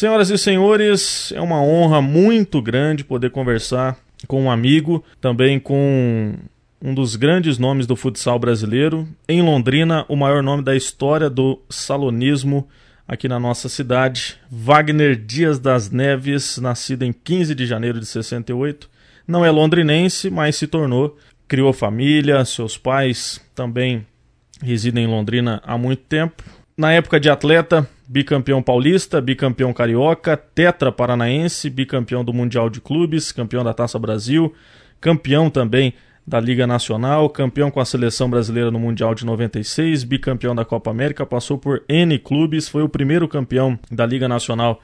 Senhoras e senhores, é uma honra muito grande poder conversar com um amigo, também com um dos grandes nomes do futsal brasileiro. Em Londrina, o maior nome da história do salonismo aqui na nossa cidade, Wagner Dias das Neves, nascido em 15 de janeiro de 68. Não é londrinense, mas se tornou, criou família, seus pais também residem em Londrina há muito tempo. Na época de atleta, bicampeão paulista, bicampeão carioca, tetra paranaense, bicampeão do Mundial de Clubes, campeão da Taça Brasil, campeão também da Liga Nacional, campeão com a seleção brasileira no Mundial de 96, bicampeão da Copa América, passou por N clubes, foi o primeiro campeão da Liga Nacional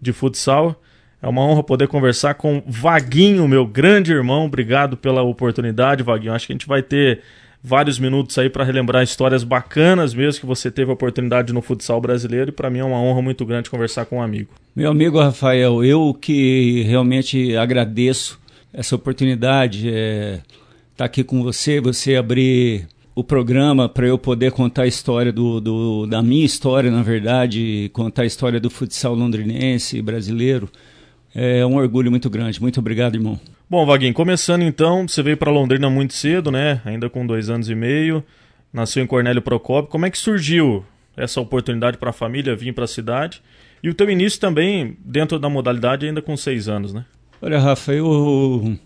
de Futsal. É uma honra poder conversar com Vaguinho, meu grande irmão. Obrigado pela oportunidade, Vaguinho. Acho que a gente vai ter vários minutos aí para relembrar histórias bacanas mesmo que você teve a oportunidade no futsal brasileiro e para mim é uma honra muito grande conversar com um amigo. Meu amigo Rafael, eu que realmente agradeço essa oportunidade. É estar tá aqui com você, você abrir o programa para eu poder contar a história do, do, da minha história, na verdade, contar a história do futsal londrinense brasileiro. É um orgulho muito grande. Muito obrigado, irmão. Bom, Vaguinho, começando então, você veio para Londrina muito cedo, né? Ainda com dois anos e meio. Nasceu em Cornélio Procópio. Como é que surgiu essa oportunidade para a família vir para a cidade? E o teu início também dentro da modalidade ainda com seis anos, né? Olha, Rafa, eu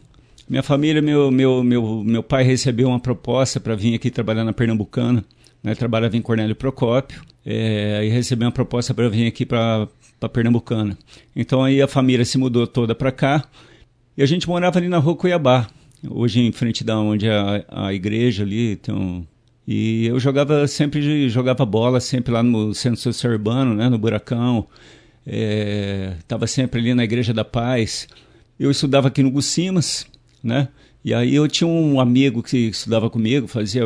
minha família, meu, meu, meu, meu pai recebeu uma proposta para vir aqui trabalhar na Pernambucana. Né? Trabalhava em Cornélio Procópio. É, e recebeu uma proposta para vir aqui para Pernambucana. Então aí a família se mudou toda para cá. E a gente morava ali na rua Cuiabá. Hoje em frente da onde é a, a igreja ali. Um, e eu jogava sempre, jogava bola sempre lá no Centro Social Urbano, né? No Buracão. Estava é, sempre ali na Igreja da Paz. Eu estudava aqui no Gucimas né? E aí eu tinha um amigo que estudava comigo, fazia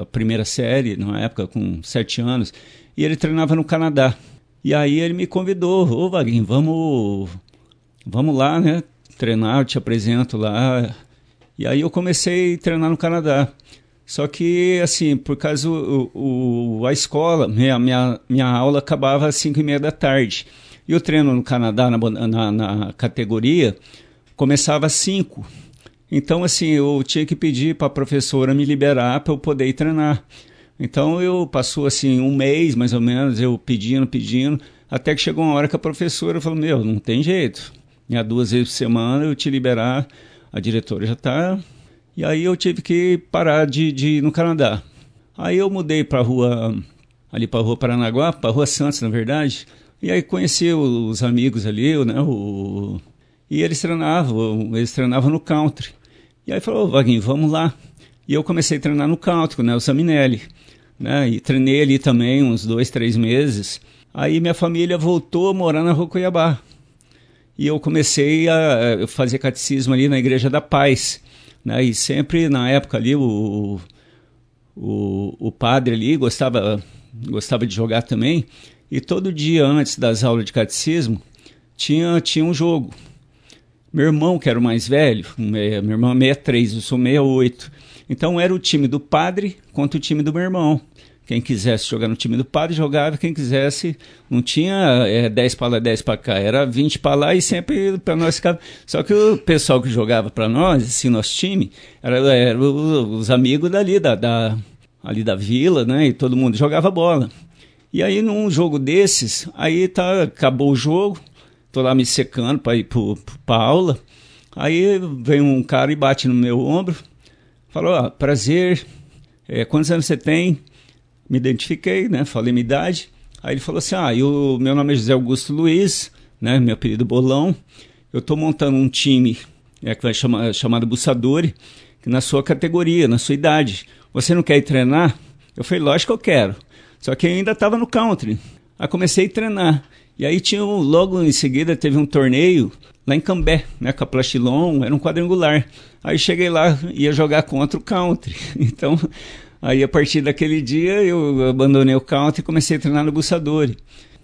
a primeira série, na época, com sete anos, e ele treinava no Canadá. E aí ele me convidou, ô Vaguinho, vamos, vamos lá, né? Treinar, eu te apresento lá. E aí eu comecei a treinar no Canadá. Só que, assim, por causa o, o a escola, minha, minha, minha aula acabava às 5 e meia da tarde. E o treino no Canadá, na, na, na categoria, começava às 5. Então, assim, eu tinha que pedir para a professora me liberar para eu poder treinar. Então, eu passou assim um mês, mais ou menos, eu pedindo, pedindo, até que chegou uma hora que a professora falou: Meu, não tem jeito. E duas vezes por semana eu te liberar, a diretora já está. E aí eu tive que parar de, de ir no Canadá. Aí eu mudei para a rua, ali para a rua Paranaguá, para a rua Santos, na verdade. E aí conheci os amigos ali, né? O, e eles treinavam, eles treinavam no country. E aí falou, Vaguinho, vamos lá. E eu comecei a treinar no country, com o Nelson Minelli. Né? E treinei ali também uns dois, três meses. Aí minha família voltou a morar na Rua Cuiabá. E eu comecei a fazer catecismo ali na Igreja da Paz. Né? E sempre na época ali o, o, o padre ali gostava, gostava de jogar também. E todo dia antes das aulas de catecismo tinha, tinha um jogo. Meu irmão, que era o mais velho, meu irmão é 63, eu sou 68. Então era o time do padre contra o time do meu irmão. Quem quisesse jogar no time do padre jogava, quem quisesse, não tinha é, 10 para lá, 10 para cá, era 20 para lá e sempre para nós ficava. Só que o pessoal que jogava para nós, assim, nosso time, era, era os amigos dali, da, da, ali da vila, né? E todo mundo jogava bola. E aí num jogo desses, aí tá, acabou o jogo, tô lá me secando para ir para aula. Aí vem um cara e bate no meu ombro, falou: ah, prazer, é, quantos anos você tem? Me identifiquei, né? Falei minha idade. Aí ele falou assim: ah, eu, meu nome é José Augusto Luiz, né? Meu apelido Bolão. Eu estou montando um time é, que vai chamar, chamado Bussadori, na sua categoria, na sua idade. Você não quer ir treinar? Eu falei: lógico que eu quero. Só que eu ainda estava no country. Aí comecei a treinar. E aí tinha logo em seguida teve um torneio lá em Cambé, né, com a Plastilon, era um quadrangular. Aí cheguei lá, ia jogar contra o country. Então, aí a partir daquele dia eu abandonei o country e comecei a treinar no Bussadori.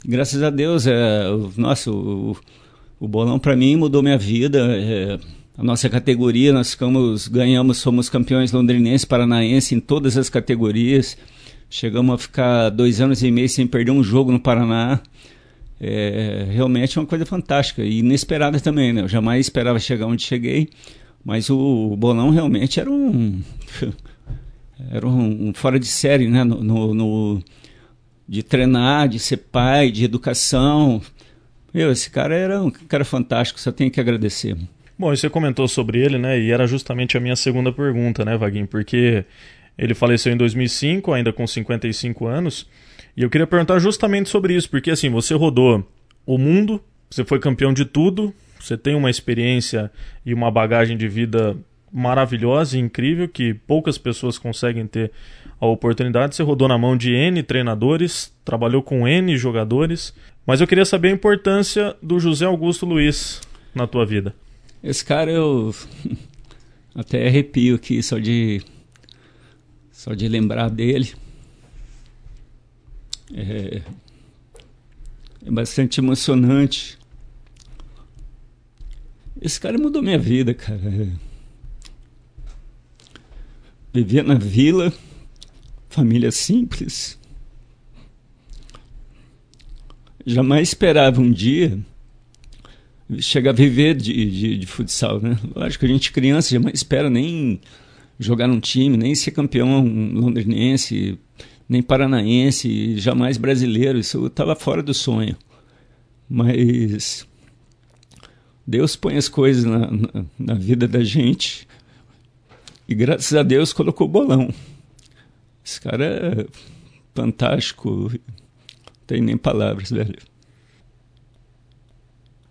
Graças a Deus, é, nossa, o, o bolão para mim mudou minha vida. É, a nossa categoria, nós ficamos, ganhamos, somos campeões londrinenses, paranaense em todas as categorias. Chegamos a ficar dois anos e meio sem perder um jogo no Paraná. é realmente uma coisa fantástica e inesperada também, né? Eu jamais esperava chegar onde cheguei, mas o, o Bolão realmente era um era um, um, fora de série, né? No, no, no, de treinar, de ser pai, de educação. Meu, esse cara era um cara fantástico, só tenho que agradecer. Bom, e você comentou sobre ele, né? E era justamente a minha segunda pergunta, né, Vaguinho? Porque ele faleceu em 2005, ainda com 55 anos. E eu queria perguntar justamente sobre isso, porque assim, você rodou o mundo, você foi campeão de tudo, você tem uma experiência e uma bagagem de vida maravilhosa e incrível que poucas pessoas conseguem ter a oportunidade. Você rodou na mão de N treinadores, trabalhou com N jogadores, mas eu queria saber a importância do José Augusto Luiz na tua vida. Esse cara eu até arrepio aqui só de só de lembrar dele. É, é bastante emocionante. Esse cara mudou minha vida, cara. Vivia na vila, família simples. Jamais esperava um dia chegar a viver de, de, de futsal, né? Lógico que a gente criança jamais espera nem jogar num time, nem ser campeão londrinense, nem paranaense, jamais brasileiro. Isso estava fora do sonho. Mas Deus põe as coisas na, na, na, vida da gente e graças a Deus colocou o bolão. Esse cara é fantástico, tem nem palavras, velho.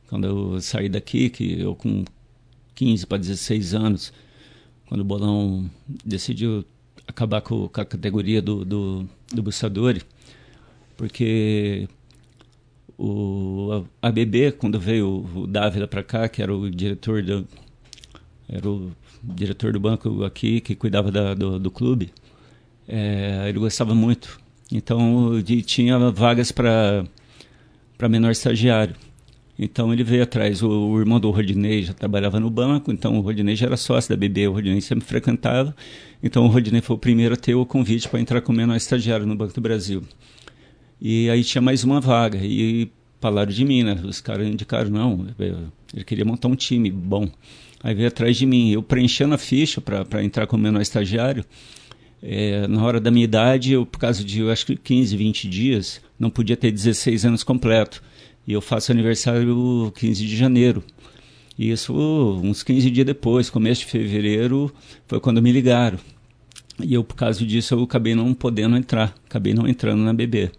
Quando eu saí daqui, que eu com 15 para 16 anos, quando o bolão decidiu acabar com, com a categoria do, do, do Bussadori, porque o ABB, quando veio o Dávila para cá, que era o diretor do, era o diretor do banco aqui, que cuidava da, do, do clube, é, ele gostava muito. Então, de, tinha vagas para menor estagiário. Então ele veio atrás. O, o, irmão do Rodinei já trabalhava no banco, então o Rodinei já era sócio da BB, o Rodinei sempre frequentava. Então o Rodinei foi o primeiro a ter o convite para entrar como menor estagiário no Banco do Brasil. E aí tinha mais uma vaga. E falaram de mim, né? Os caras indicaram, não, ele queria montar um time bom. Aí veio atrás de mim. Eu preenchendo a ficha para entrar como menor estagiário. É, na hora da minha idade, eu, por causa de, eu acho que 15, 20 dias, não podia ter 16 anos completo. E eu faço aniversário 15 de janeiro. E isso uns 15 dias depois, começo de fevereiro, foi quando me ligaram. E eu, por causa disso, eu acabei não podendo entrar, acabei não entrando na BB.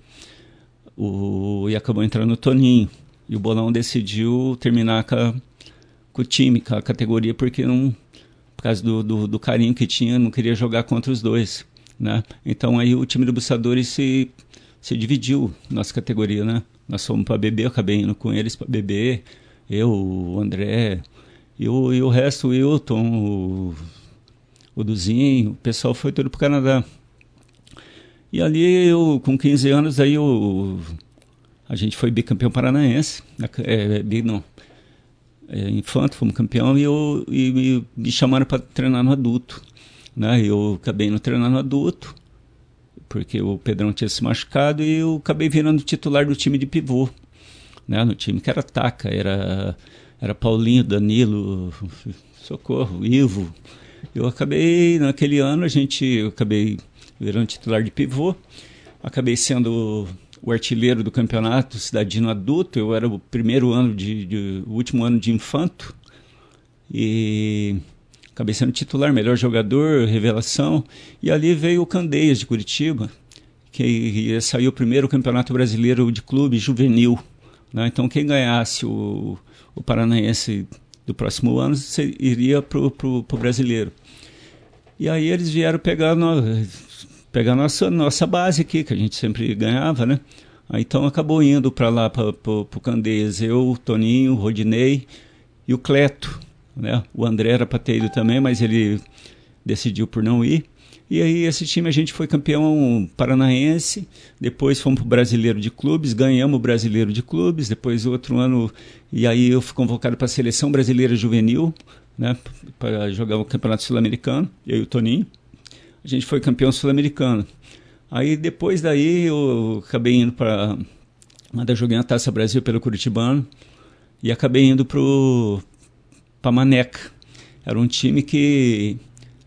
O, e acabou entrando o Toninho. E o Bolão decidiu terminar com, a, com o time, com a categoria, porque não, por causa do, do, do, carinho que tinha, não queria jogar contra os dois. Né? Então aí o time do Bussadores se, se dividiu, nossa categoria, né? Nós fomos para beber, eu acabei indo com eles para beber. Eu, o André, e o, e o resto, o Wilton, o, o Duzinho, o pessoal foi todo para o Canadá. E ali, eu, com 15 anos, aí eu, a gente foi bicampeão paranaense. É, bi, não, é, infanto, fomos campeão, e, eu, e me, me chamaram para treinar no adulto. Né? Eu acabei no treinar no adulto porque o Pedrão tinha se machucado e eu acabei virando titular do time de pivô, né? No time que era taca, era era Paulinho, Danilo, Socorro, Ivo. Eu acabei naquele ano a gente eu acabei virando titular de pivô, acabei sendo o artilheiro do campeonato cidadino adulto. Eu era o primeiro ano de, de o último ano de infanto e acabei sendo titular, melhor jogador, revelação. E ali veio o Candeias de Curitiba, que saiu o primeiro campeonato brasileiro de clube juvenil. Né? Então, quem ganhasse o, o Paranaense do próximo ano iria para o brasileiro. E aí eles vieram pegar, no, pegar nossa, nossa base aqui, que a gente sempre ganhava, né? Aí, então acabou indo para lá, para o Candeias, eu, Toninho, Rodinei e o Cleto. Né? O André era para ter ido também, mas ele decidiu por não ir. E aí esse time a gente foi campeão paranaense, depois fomos para o Brasileiro de Clubes, ganhamos o Brasileiro de Clubes, depois outro ano, e aí eu fui convocado para a Seleção Brasileira Juvenil, né, para jogar o Campeonato Sul-Americano, eu e o Toninho. A gente foi campeão sul-americano. Aí depois daí eu acabei indo para eu joguei na Taça Brasil pelo Curitibano e acabei indo para Maneca. Era um time que,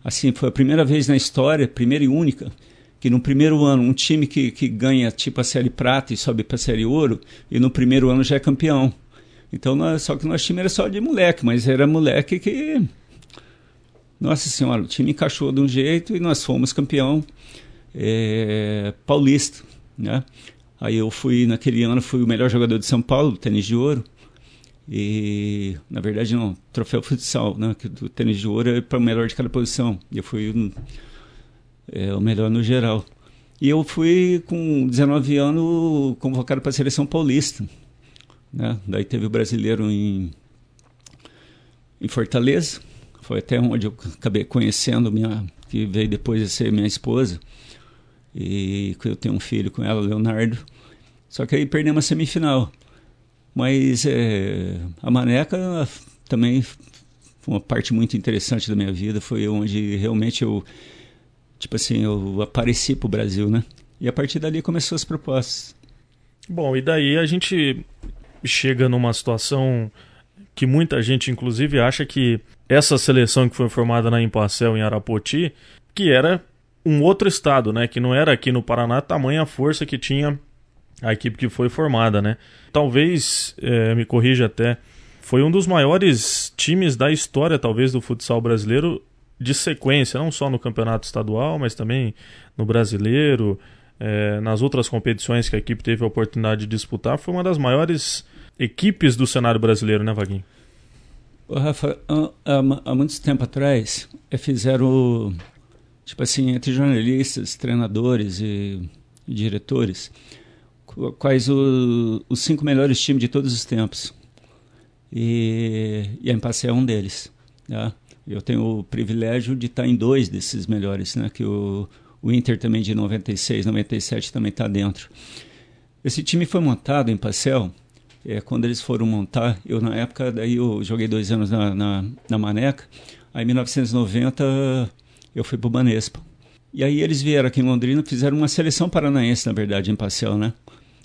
assim, foi a primeira vez na história, primeira e única, que no primeiro ano, um time que, que ganha tipo a Série Prata e sobe para a Série Ouro, e no primeiro ano já é campeão. Então, nós, só que nosso time era só de moleque, mas era moleque que. Nossa Senhora, o time encaixou de um jeito e nós fomos campeão é, paulista, né? Aí eu fui, naquele ano, fui o melhor jogador de São Paulo, tênis de ouro. E, na verdade, não, troféu futsal, né? Que do tênis de ouro é para o melhor de cada posição. E eu fui é, o melhor no geral. E eu fui, com 19 anos, convocado para a seleção paulista. Né? Daí teve o brasileiro em, em Fortaleza. Foi até onde eu acabei conhecendo minha, que veio depois de ser minha esposa. E eu tenho um filho com ela, Leonardo. Só que aí perdemos a semifinal. Mas é, a Maneca também foi uma parte muito interessante da minha vida. Foi onde realmente eu, tipo assim, eu apareci para o Brasil, né? E a partir dali começou as propostas. Bom, e daí a gente chega numa situação que muita gente, inclusive, acha que essa seleção que foi formada na Impacel em Arapoti, que era um outro estado, né? Que não era aqui no Paraná, tamanha força que tinha a equipe que foi formada, né? Talvez, é, me corrija até, foi um dos maiores times da história, talvez, do futsal brasileiro de sequência, não só no campeonato estadual, mas também no brasileiro, é, nas outras competições que a equipe teve a oportunidade de disputar, foi uma das maiores equipes do cenário brasileiro, né, Vaguinho? Rafa, há, há, muito tempo atrás, eh, fizeram tipo assim, entre jornalistas, treinadores e, e diretores, quais o, os cinco melhores times de todos os tempos. E, e a Impasse é um deles. Né? Eu tenho o privilégio de estar em dois desses melhores, né? que o, o Inter também de 96, 97 também está dentro. Esse time foi montado em Pacel, é, quando eles foram montar, eu na época, daí eu joguei dois anos na, na, na Maneca, aí em 1990 eu fui para o Banespa. E aí eles vieram aqui em Londrina, fizeram uma seleção paranaense, na verdade, em né?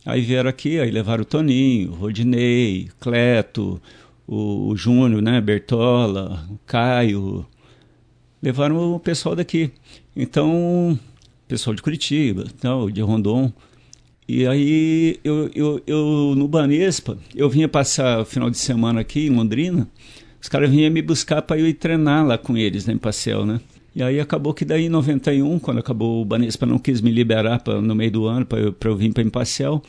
Aí vieram aqui, aí levaram o Toninho, o Rodinei, Cleto, o, o Júnior, né? Bertola, o Caio. Levaram o pessoal daqui. Então, pessoal de Curitiba, então, de Rondon. E aí, eu, eu, eu no Banespa, eu vinha passar o final de semana aqui em Londrina, os caras vinham me buscar para eu ir treinar lá com eles, né, em Passeio, né? E aí acabou que daí em 91, quando acabou o Banespa não quis me liberar pra, no meio do ano para eu, eu vir para Imparcial,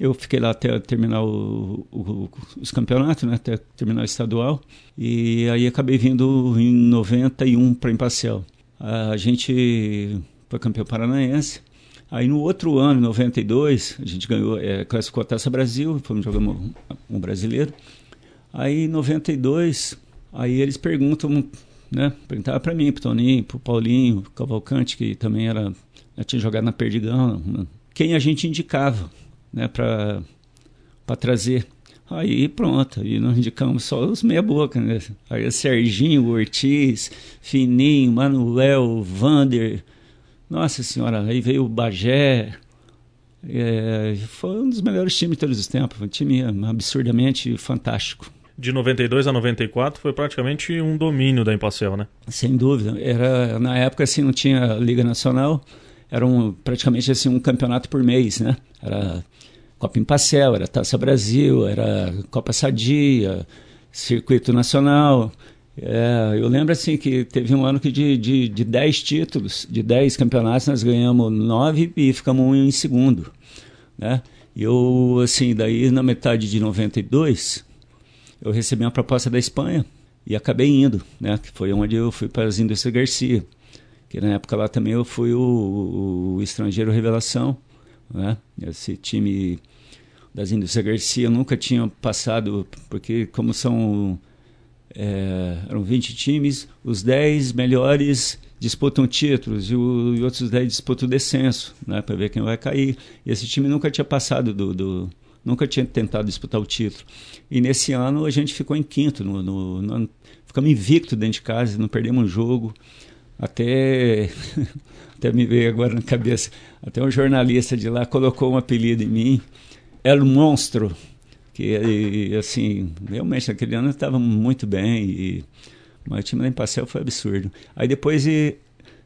eu fiquei lá até terminar o, o, os campeonatos, né, até terminar o estadual. E aí acabei vindo em 91 para Imparcial. A gente foi campeão paranaense. Aí no outro ano, em 92, a gente ganhou, é, classificou a Taça Brasil, fomos jogar um, um brasileiro. Aí em 92, aí eles perguntam né? Perguntava para mim, pro Toninho, pro Paulinho, pro Cavalcante, que também era, tinha jogado na Perdigão, quem a gente indicava, né, para trazer. Aí pronto, aí nós indicamos só os meia boca, né? Aí Serginho, Ortiz, Fininho, Manuel, Vander, nossa senhora, aí veio o Bagé, é, foi um dos melhores times de todos os tempos, um time absurdamente fantástico de 92 a 94 foi praticamente um domínio da Impacel, né? Sem dúvida. Era, na época, assim, não tinha Liga Nacional, era um, praticamente assim, um campeonato por mês, né? Era Copa Impacel, era Taça Brasil, era Copa Sadia, Circuito Nacional. É, eu lembro assim que teve um ano que de, de, de 10 títulos, de 10 campeonatos, nós ganhamos 9 e ficamos em segundo. Né? E eu, assim, daí na metade de 92, eu recebi uma proposta da Espanha e acabei indo, né? Que foi onde eu fui para as Indústrias Garcia, que na época lá também eu fui o, o estrangeiro revelação, né? Esse time das Indústrias Garcia nunca tinha passado, porque como são é, eram 20 times, os 10 melhores disputam títulos e, o, e outros 10 disputam descenso, né, para ver quem vai cair. E esse time nunca tinha passado do, do, nunca tinha tentado disputar o título. E nesse ano a gente ficou em quinto, no, no, no ficamos invicto dentro de casa, não perdemos um jogo. Até, até me veio agora na cabeça, até um jornalista de lá colocou um apelido em mim, El Monstro, que assim, realmente naquele ano estava muito bem e mas o time da Empacel foi absurdo. Aí depois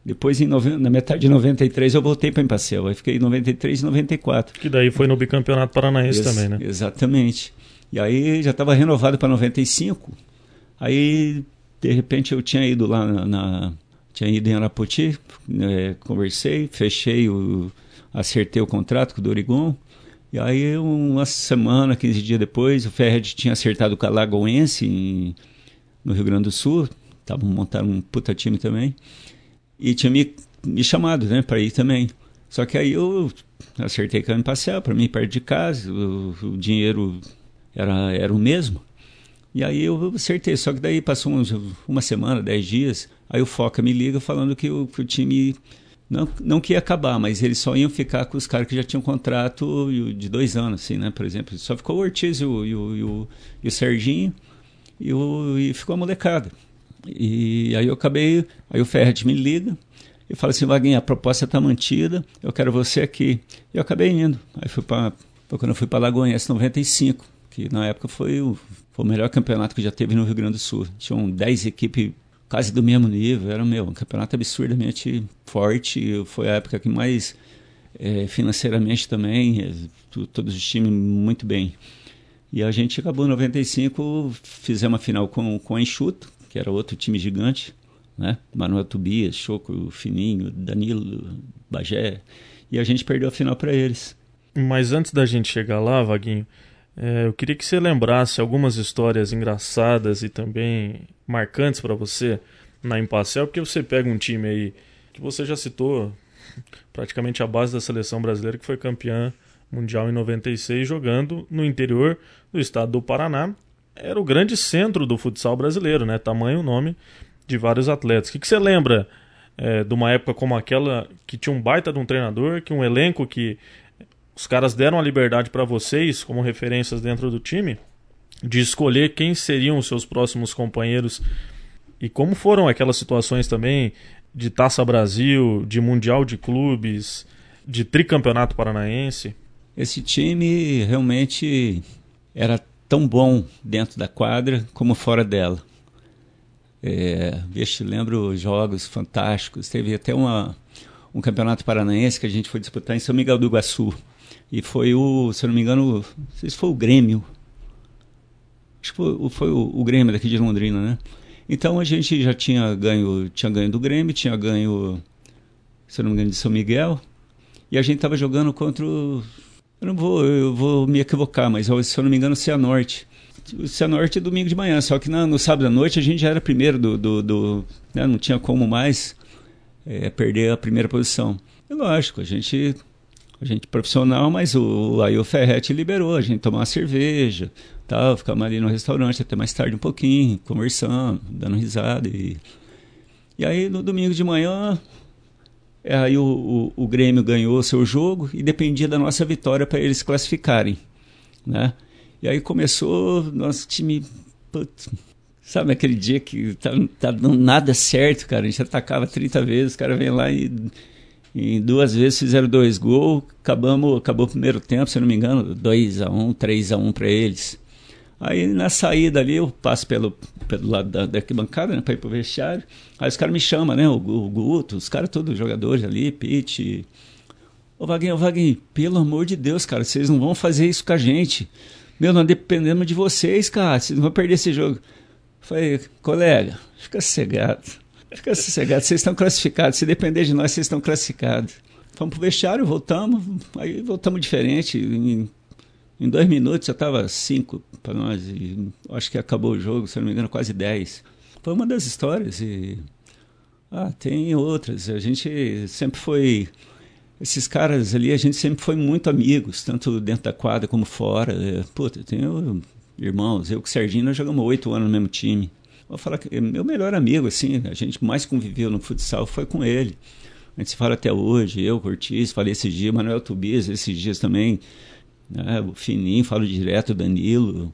depois, em na metade de 93, eu voltei para Empacel. Aí fiquei em 93 e 94. Que daí foi no bicampeonato paranaense Ex também, né? Exatamente. E aí já estava renovado para 95. Aí, de repente, eu tinha ido lá na. na tinha ido em Arapoti, é, conversei, fechei o. acertei o contrato com o Dorigon. E aí, uma semana, 15 dias depois, o Ferret tinha acertado com a Lagoense em, no Rio Grande do Sul. Estavam montando um puta time também e tinha me, me chamado, né, para ir também. Só que aí eu acertei caminho passear para mim perto de casa, o, o, dinheiro era, era o mesmo. E aí eu acertei, só que daí passou uns, uma semana, dez dias, aí o Foca me liga falando que o, que o time não, não que ia acabar, mas eles só iam ficar com os caras que já tinham contrato de dois anos, assim, né? Por exemplo, só ficou o Ortiz e o, e o, e o, e o Serginho e, o, e ficou a molecada. E aí eu acabei, aí o Ferret me liga e fala assim, Vaguinha, a proposta está mantida, eu quero você aqui. E eu acabei indo. Aí fui para quando eu fui para Lagoinhas 95, que na época foi o, foi o melhor campeonato que já teve no Rio Grande do Sul. Tinham 10 equipes quase do mesmo nível, era meu, um campeonato absurdamente forte, foi a época que mais é, financeiramente também, é, todos os times muito bem. E a gente acabou em 95, fizemos uma final com, com a Enxuto, que era outro time gigante, né? Manuel Tobias, Choco, Fininho, Danilo, Bagé, e a gente perdeu a final para eles. Mas antes da gente chegar lá, Vaguinho, é, eu queria que você lembrasse algumas histórias engraçadas e também marcantes para você na Impacel, porque você pega um time aí que você já citou, praticamente a base da seleção brasileira, que foi campeã mundial em 96, jogando no interior do estado do Paraná, era o grande centro do futsal brasileiro, né? Tamanho nome de vários atletas. O que, que você lembra é, de uma época como aquela que tinha um baita de um treinador, que um elenco que os caras deram a liberdade para vocês como referências dentro do time de escolher quem seriam os seus próximos companheiros e como foram aquelas situações também de Taça Brasil, de Mundial de Clubes, de Tricampeonato Paranaense? Esse time realmente era tão bom dentro da quadra como fora dela. É, lembro jogos fantásticos. Teve até uma, um campeonato paranaense que a gente foi disputar em São Miguel do Iguaçu. E foi o, se eu não me engano, não sei se foi o Grêmio. Acho que foi, foi o, o, Grêmio daqui de Londrina, né? Então a gente já tinha ganho, tinha ganho do Grêmio, tinha ganho, se eu não me engano, de São Miguel. E a gente estava jogando contra o eu não vou, eu vou me equivocar, mas se eu não me engano, Cianorte. O Cianorte é domingo de manhã, só que no, no sábado à noite a gente já era primeiro do. do, do né? Não tinha como mais é, perder a primeira posição. E lógico, a gente. A gente profissional, mas o, aí o Ferret liberou a gente tomar uma cerveja, tal, ficamos ali no restaurante até mais tarde um pouquinho, conversando, dando risada. E, e aí no domingo de manhã é, aí o, o, o Grêmio ganhou seu jogo e dependia da nossa vitória para eles classificarem, né? E aí começou nosso time, putz, sabe aquele dia que tá, tá dando nada certo, cara, a gente atacava 30 vezes, o cara vem lá e em duas vezes fizeram dois gols, acabamos, acabou o primeiro tempo, se não me engano, 2 a 1, 3 a 1 para eles. Aí na saída ali, eu passo pelo, pelo lado da, da arquibancada, né, para ir pro vestiário. Aí os caras me chamam, né? O, o Guto, os caras todos jogadores ali, Pete. Ô Vaguinho, ô Vaguinho, pelo amor de Deus, cara, vocês não vão fazer isso com a gente. Meu, nós dependemos de vocês, cara. Vocês não vão perder esse jogo. Falei, colega, fica sossegado. Fica sossegado, vocês estão classificados. Se depender de nós, vocês estão classificados. Fomos pro vestiário, voltamos, aí voltamos diferente. Em em dois minutos já estava cinco para nós. E acho que acabou o jogo, se não me engano, quase dez. Foi uma das histórias. E ah, tem outras. A gente sempre foi. Esses caras ali, a gente sempre foi muito amigos, tanto dentro da quadra como fora. Puta, eu tenho irmãos. Eu com o Serginho nós jogamos oito anos no mesmo time. Vou falar que meu melhor amigo, assim, a gente mais conviveu no futsal foi com ele. A gente se fala até hoje, eu, Cortiz, falei esses dias, Manuel Tubias, esses dias também. Né? O Fininho, falo direto, Danilo.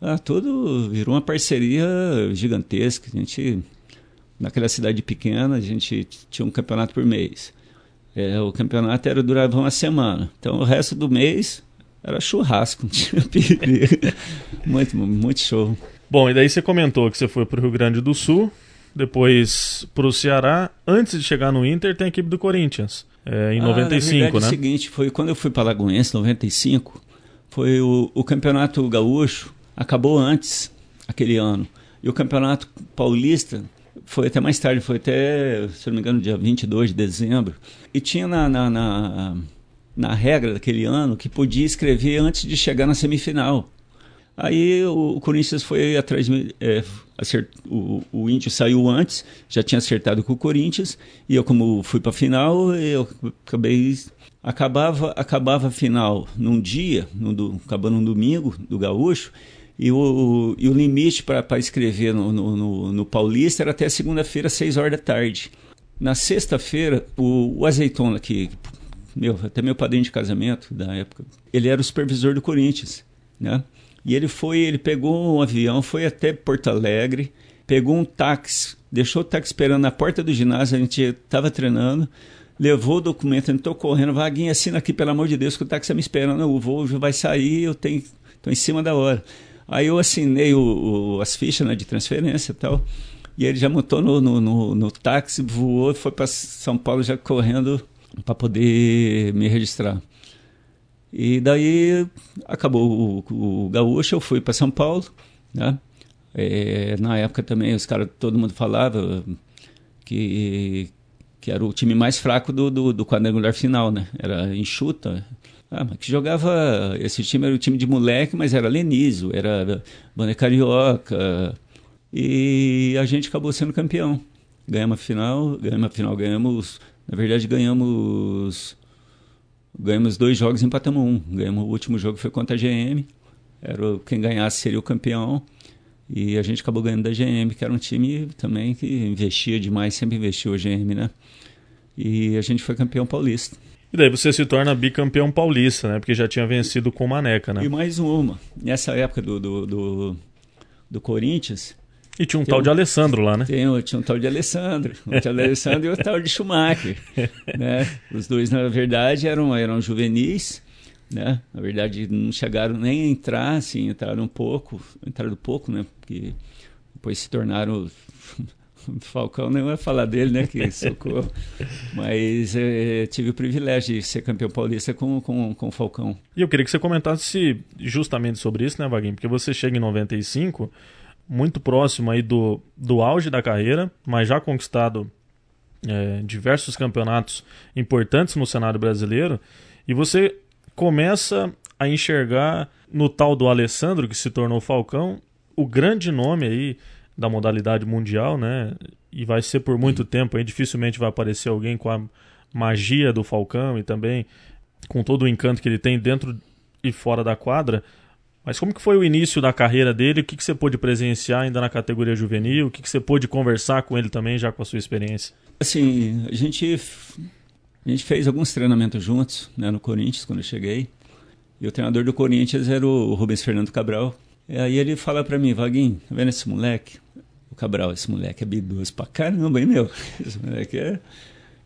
Ah, tudo virou uma parceria gigantesca. A gente, naquela cidade pequena, a gente tinha um campeonato por mês. É, o campeonato era durava uma semana. Então, o resto do mês, era churrasco, tinha perigo. muito, muito show. Bom, e daí você comentou que você foi para o Rio Grande do Sul, depois para o Ceará. Antes de chegar no Inter, tem a equipe do Corinthians, é, em ah, 95, verdade, né? É o seguinte, foi quando eu fui para Lagoense, 95, foi o, o Campeonato Gaúcho, acabou antes, aquele ano. E o Campeonato Paulista foi até mais tarde, foi até, se não me engano, dia 22 de dezembro. E tinha na, na, na, na regra daquele ano que podia escrever antes de chegar na semifinal. Aí o, Corinthians foi atrás, é, acert, o, o Índio saiu antes, já tinha acertado com o Corinthians, e eu como fui para a final, eu acabei acabava acabava a final num dia, acabando um domingo do Gaúcho, e o, e o limite para escrever no, no, no, no, Paulista era até segunda-feira, seis horas da tarde. Na sexta-feira, o, o Azeitona, que meu, até meu padrinho de casamento da época, ele era o supervisor do Corinthians, né? E ele foi, ele pegou um avião, foi até Porto Alegre, pegou um táxi, deixou o táxi esperando na porta do ginásio, a gente estava treinando, levou o documento, entrou correndo, Vaguinha, assina aqui, pelo amor de Deus, que o táxi está me esperando, o voo já vai sair, eu tenho, estou em cima da hora. Aí eu assinei o, o, as fichas né, de transferência e tal, e ele já montou no, no, no, no táxi, voou e foi para São Paulo já correndo para poder me registrar. E daí acabou o, o gaúcho, eu fui para São Paulo, né? É, na época também os caras, todo mundo falava que, que era o time mais fraco do, do, do quadrangular final, né? Era enxuta. Ah, mas que jogava. Esse time era o time de moleque, mas era Lenizo, era Banda Carioca. E a gente acabou sendo campeão. Ganhamos a final, ganhamos a final, ganhamos. Na verdade, ganhamos. Ganhamos dois jogos e empatamos um. Ganhamos o último jogo foi contra a GM. Era quem ganhasse seria o campeão. E a gente acabou ganhando da GM, que era um time também que investia demais, sempre investiu a GM, né? E a gente foi campeão paulista. E daí você se torna bicampeão paulista, né? Porque já tinha vencido com o Maneca, né? E mais uma. Nessa época do, do, do, do Corinthians. E tinha um tal um, de Alessandro lá, né? Tem, tinha um tal de Alessandro. Um tal de Alessandro e o tal de Schumacher. né? Os dois, na verdade, eram, eram juvenis. Né? Na verdade, não chegaram nem a entrar, assim, entraram um pouco, entraram pouco, né? Porque depois se tornaram Falcão nem vai falar dele, né? Que socorro. Mas é, tive o privilégio de ser campeão paulista com, com, com o Falcão. E eu queria que você comentasse justamente sobre isso, né, Vaguinho? Porque você chega em 95, muito próximo aí do, do auge da carreira, mas já conquistado é, diversos campeonatos importantes no cenário brasileiro, e você começa a enxergar no tal do Alessandro, que se tornou Falcão, o grande nome aí da modalidade mundial, né? E vai ser por muito Sim. tempo, aí dificilmente vai aparecer alguém com a magia do Falcão e também com todo o encanto que ele tem dentro e fora da quadra. Mas como que foi o início da carreira dele? O que, que você pôde presenciar ainda na categoria juvenil? O que, que você pôde conversar com ele também, já com a sua experiência? Assim, a gente, a gente fez alguns treinamentos juntos né, no Corinthians, quando eu cheguei. E o treinador do Corinthians era o Rubens Fernando Cabral. E aí ele fala para mim, Vaguinho, tá vendo esse moleque? Cabral, esse moleque é habilidoso pra caramba, hein, meu? Esse moleque é.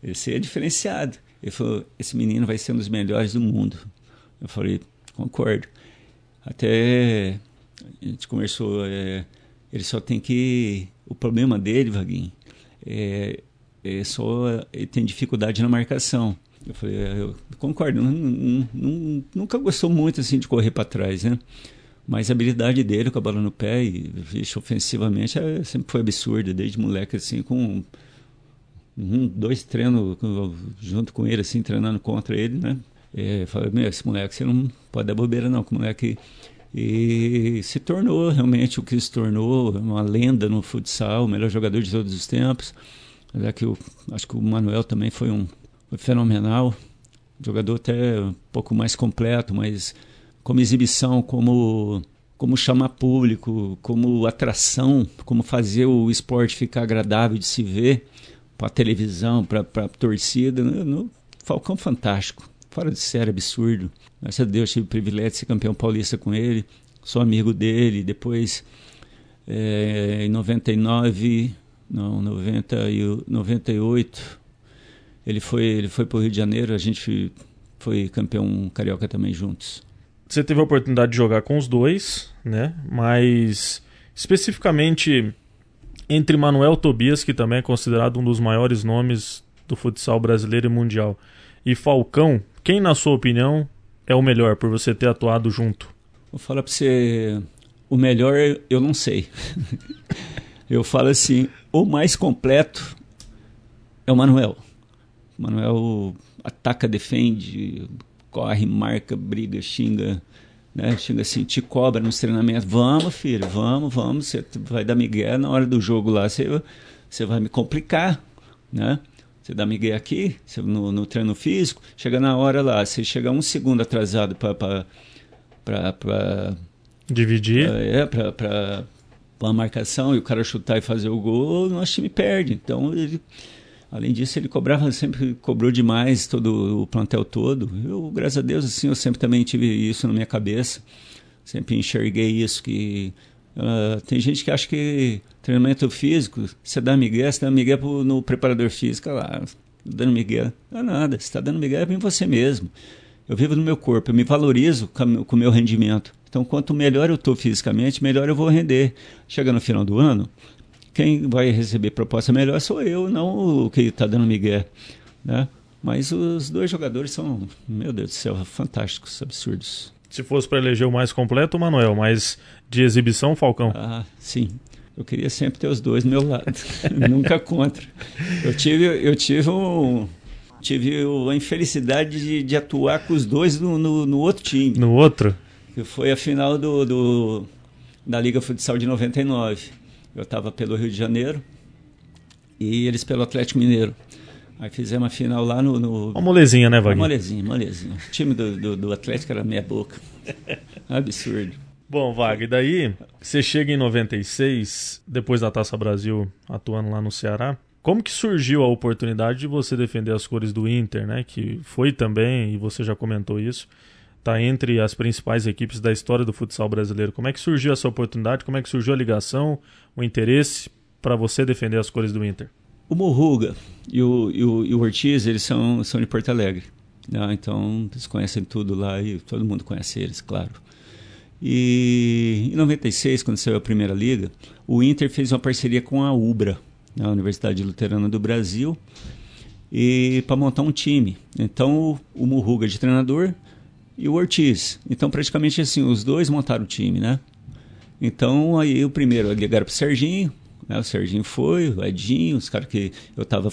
Esse é diferenciado. Ele falou: esse menino vai ser um dos melhores do mundo. Eu falei: concordo. Até a gente conversou, é, ele só tem que. O problema dele, Vaguinho, é, é só. Ele tem dificuldade na marcação. Eu falei: é, eu concordo, não, não, nunca gostou muito assim de correr para trás, né? Mas a habilidade dele com a bola no pé e vixe, ofensivamente é, sempre foi absurda, desde moleque assim, com um, dois treinos junto com ele, assim, treinando contra ele, né? É, falei, meu, esse moleque você não pode dar bobeira não, que moleque e se tornou realmente o que se tornou uma lenda no futsal, o melhor jogador de todos os tempos. É que eu, acho que o Manuel também foi um foi fenomenal, jogador até um pouco mais completo, mas como exibição, como como chamar público, como atração, como fazer o esporte ficar agradável de se ver para a televisão, para a torcida. No, no, Falcão fantástico, fora de série, absurdo. Graças a Deus tive o privilégio de ser campeão paulista com ele, sou amigo dele. Depois, é, em 99, não, 90 e 98, ele foi, ele foi para o Rio de Janeiro, a gente foi campeão carioca também juntos. você teve a oportunidade de jogar com os dois, né? Mas especificamente entre Manuel Tobias, que também é considerado um dos maiores nomes do futsal brasileiro e mundial, e Falcão, quem na sua opinião é o melhor por você ter atuado junto? Vou falar para você, o melhor eu não sei. eu falo assim, o mais completo é o Manuel. O Manuel ataca, defende, corre, marca, briga, xinga, né? Xinga assim, te cobra nos treinamentos. Vamos, filho, vamos, vamos. Você vai dar migué na hora do jogo lá, você, você vai me complicar, né? Você dá migué aqui, no, no treino físico, chega na hora lá, você chega um segundo atrasado para dividir, pra, é, para a marcação e o cara chutar e fazer o gol, o nosso time perde. Então ele Além disso, ele cobrava, sempre cobrou demais todo o plantel todo. Eu, graças a Deus, assim, eu sempre também tive isso na minha cabeça. Sempre enxerguei isso que uh, tem gente que acha que treinamento físico, você dá migué, você dá migué pro, no preparador físico lá, dando migué. Não é nada, você está dando migué em você mesmo. Eu vivo no meu corpo, eu me valorizo com o meu rendimento. Então, quanto melhor eu estou fisicamente, melhor eu vou render. Chega no final do ano, quem vai receber proposta melhor sou eu, não o que está dando migué, né? Mas os dois jogadores são, meu Deus do céu, fantásticos, absurdos. Se fosse para eleger o mais completo, o Manuel, mas de exibição, Falcão. Ah, sim. Eu queria sempre ter os dois do meu lado, nunca contra. Eu tive, eu tive um, tive a infelicidade de, de atuar com os dois no, no, no, outro time. No outro? Que foi a final do, do da Liga Futsal de 99. Eu estava pelo Rio de Janeiro e eles pelo Atlético Mineiro. Aí fizemos a final lá no. no... Uma molezinha, né, Wagner? Uma molezinha, molezinha. O time do, do, do Atlético era meia boca. Absurdo. Bom, Wagner, daí você chega em 96, depois da Taça Brasil, atuando lá no Ceará. Como que surgiu a oportunidade de você defender as cores do Inter, né? Que foi também, e você já comentou isso, está entre as principais equipes da história do futsal brasileiro. Como é que surgiu essa oportunidade? Como é que surgiu a ligação, o interesse para você defender as cores do Inter? O Morruga e o, e o, e o Ortiz, eles são, são de Porto Alegre. Né? Então, eles conhecem tudo lá e todo mundo conhece eles, claro. E em 96, quando saiu a primeira liga, o Inter fez uma parceria com a UBRA, né? a Universidade Luterana do Brasil, e para montar um time. Então, o, o Murruga de treinador e o Ortiz. Então, praticamente assim, os dois montaram o time, né? Então, aí o primeiro ligaram pro Serginho, né? O Serginho foi, o Edinho, os caras que eu tava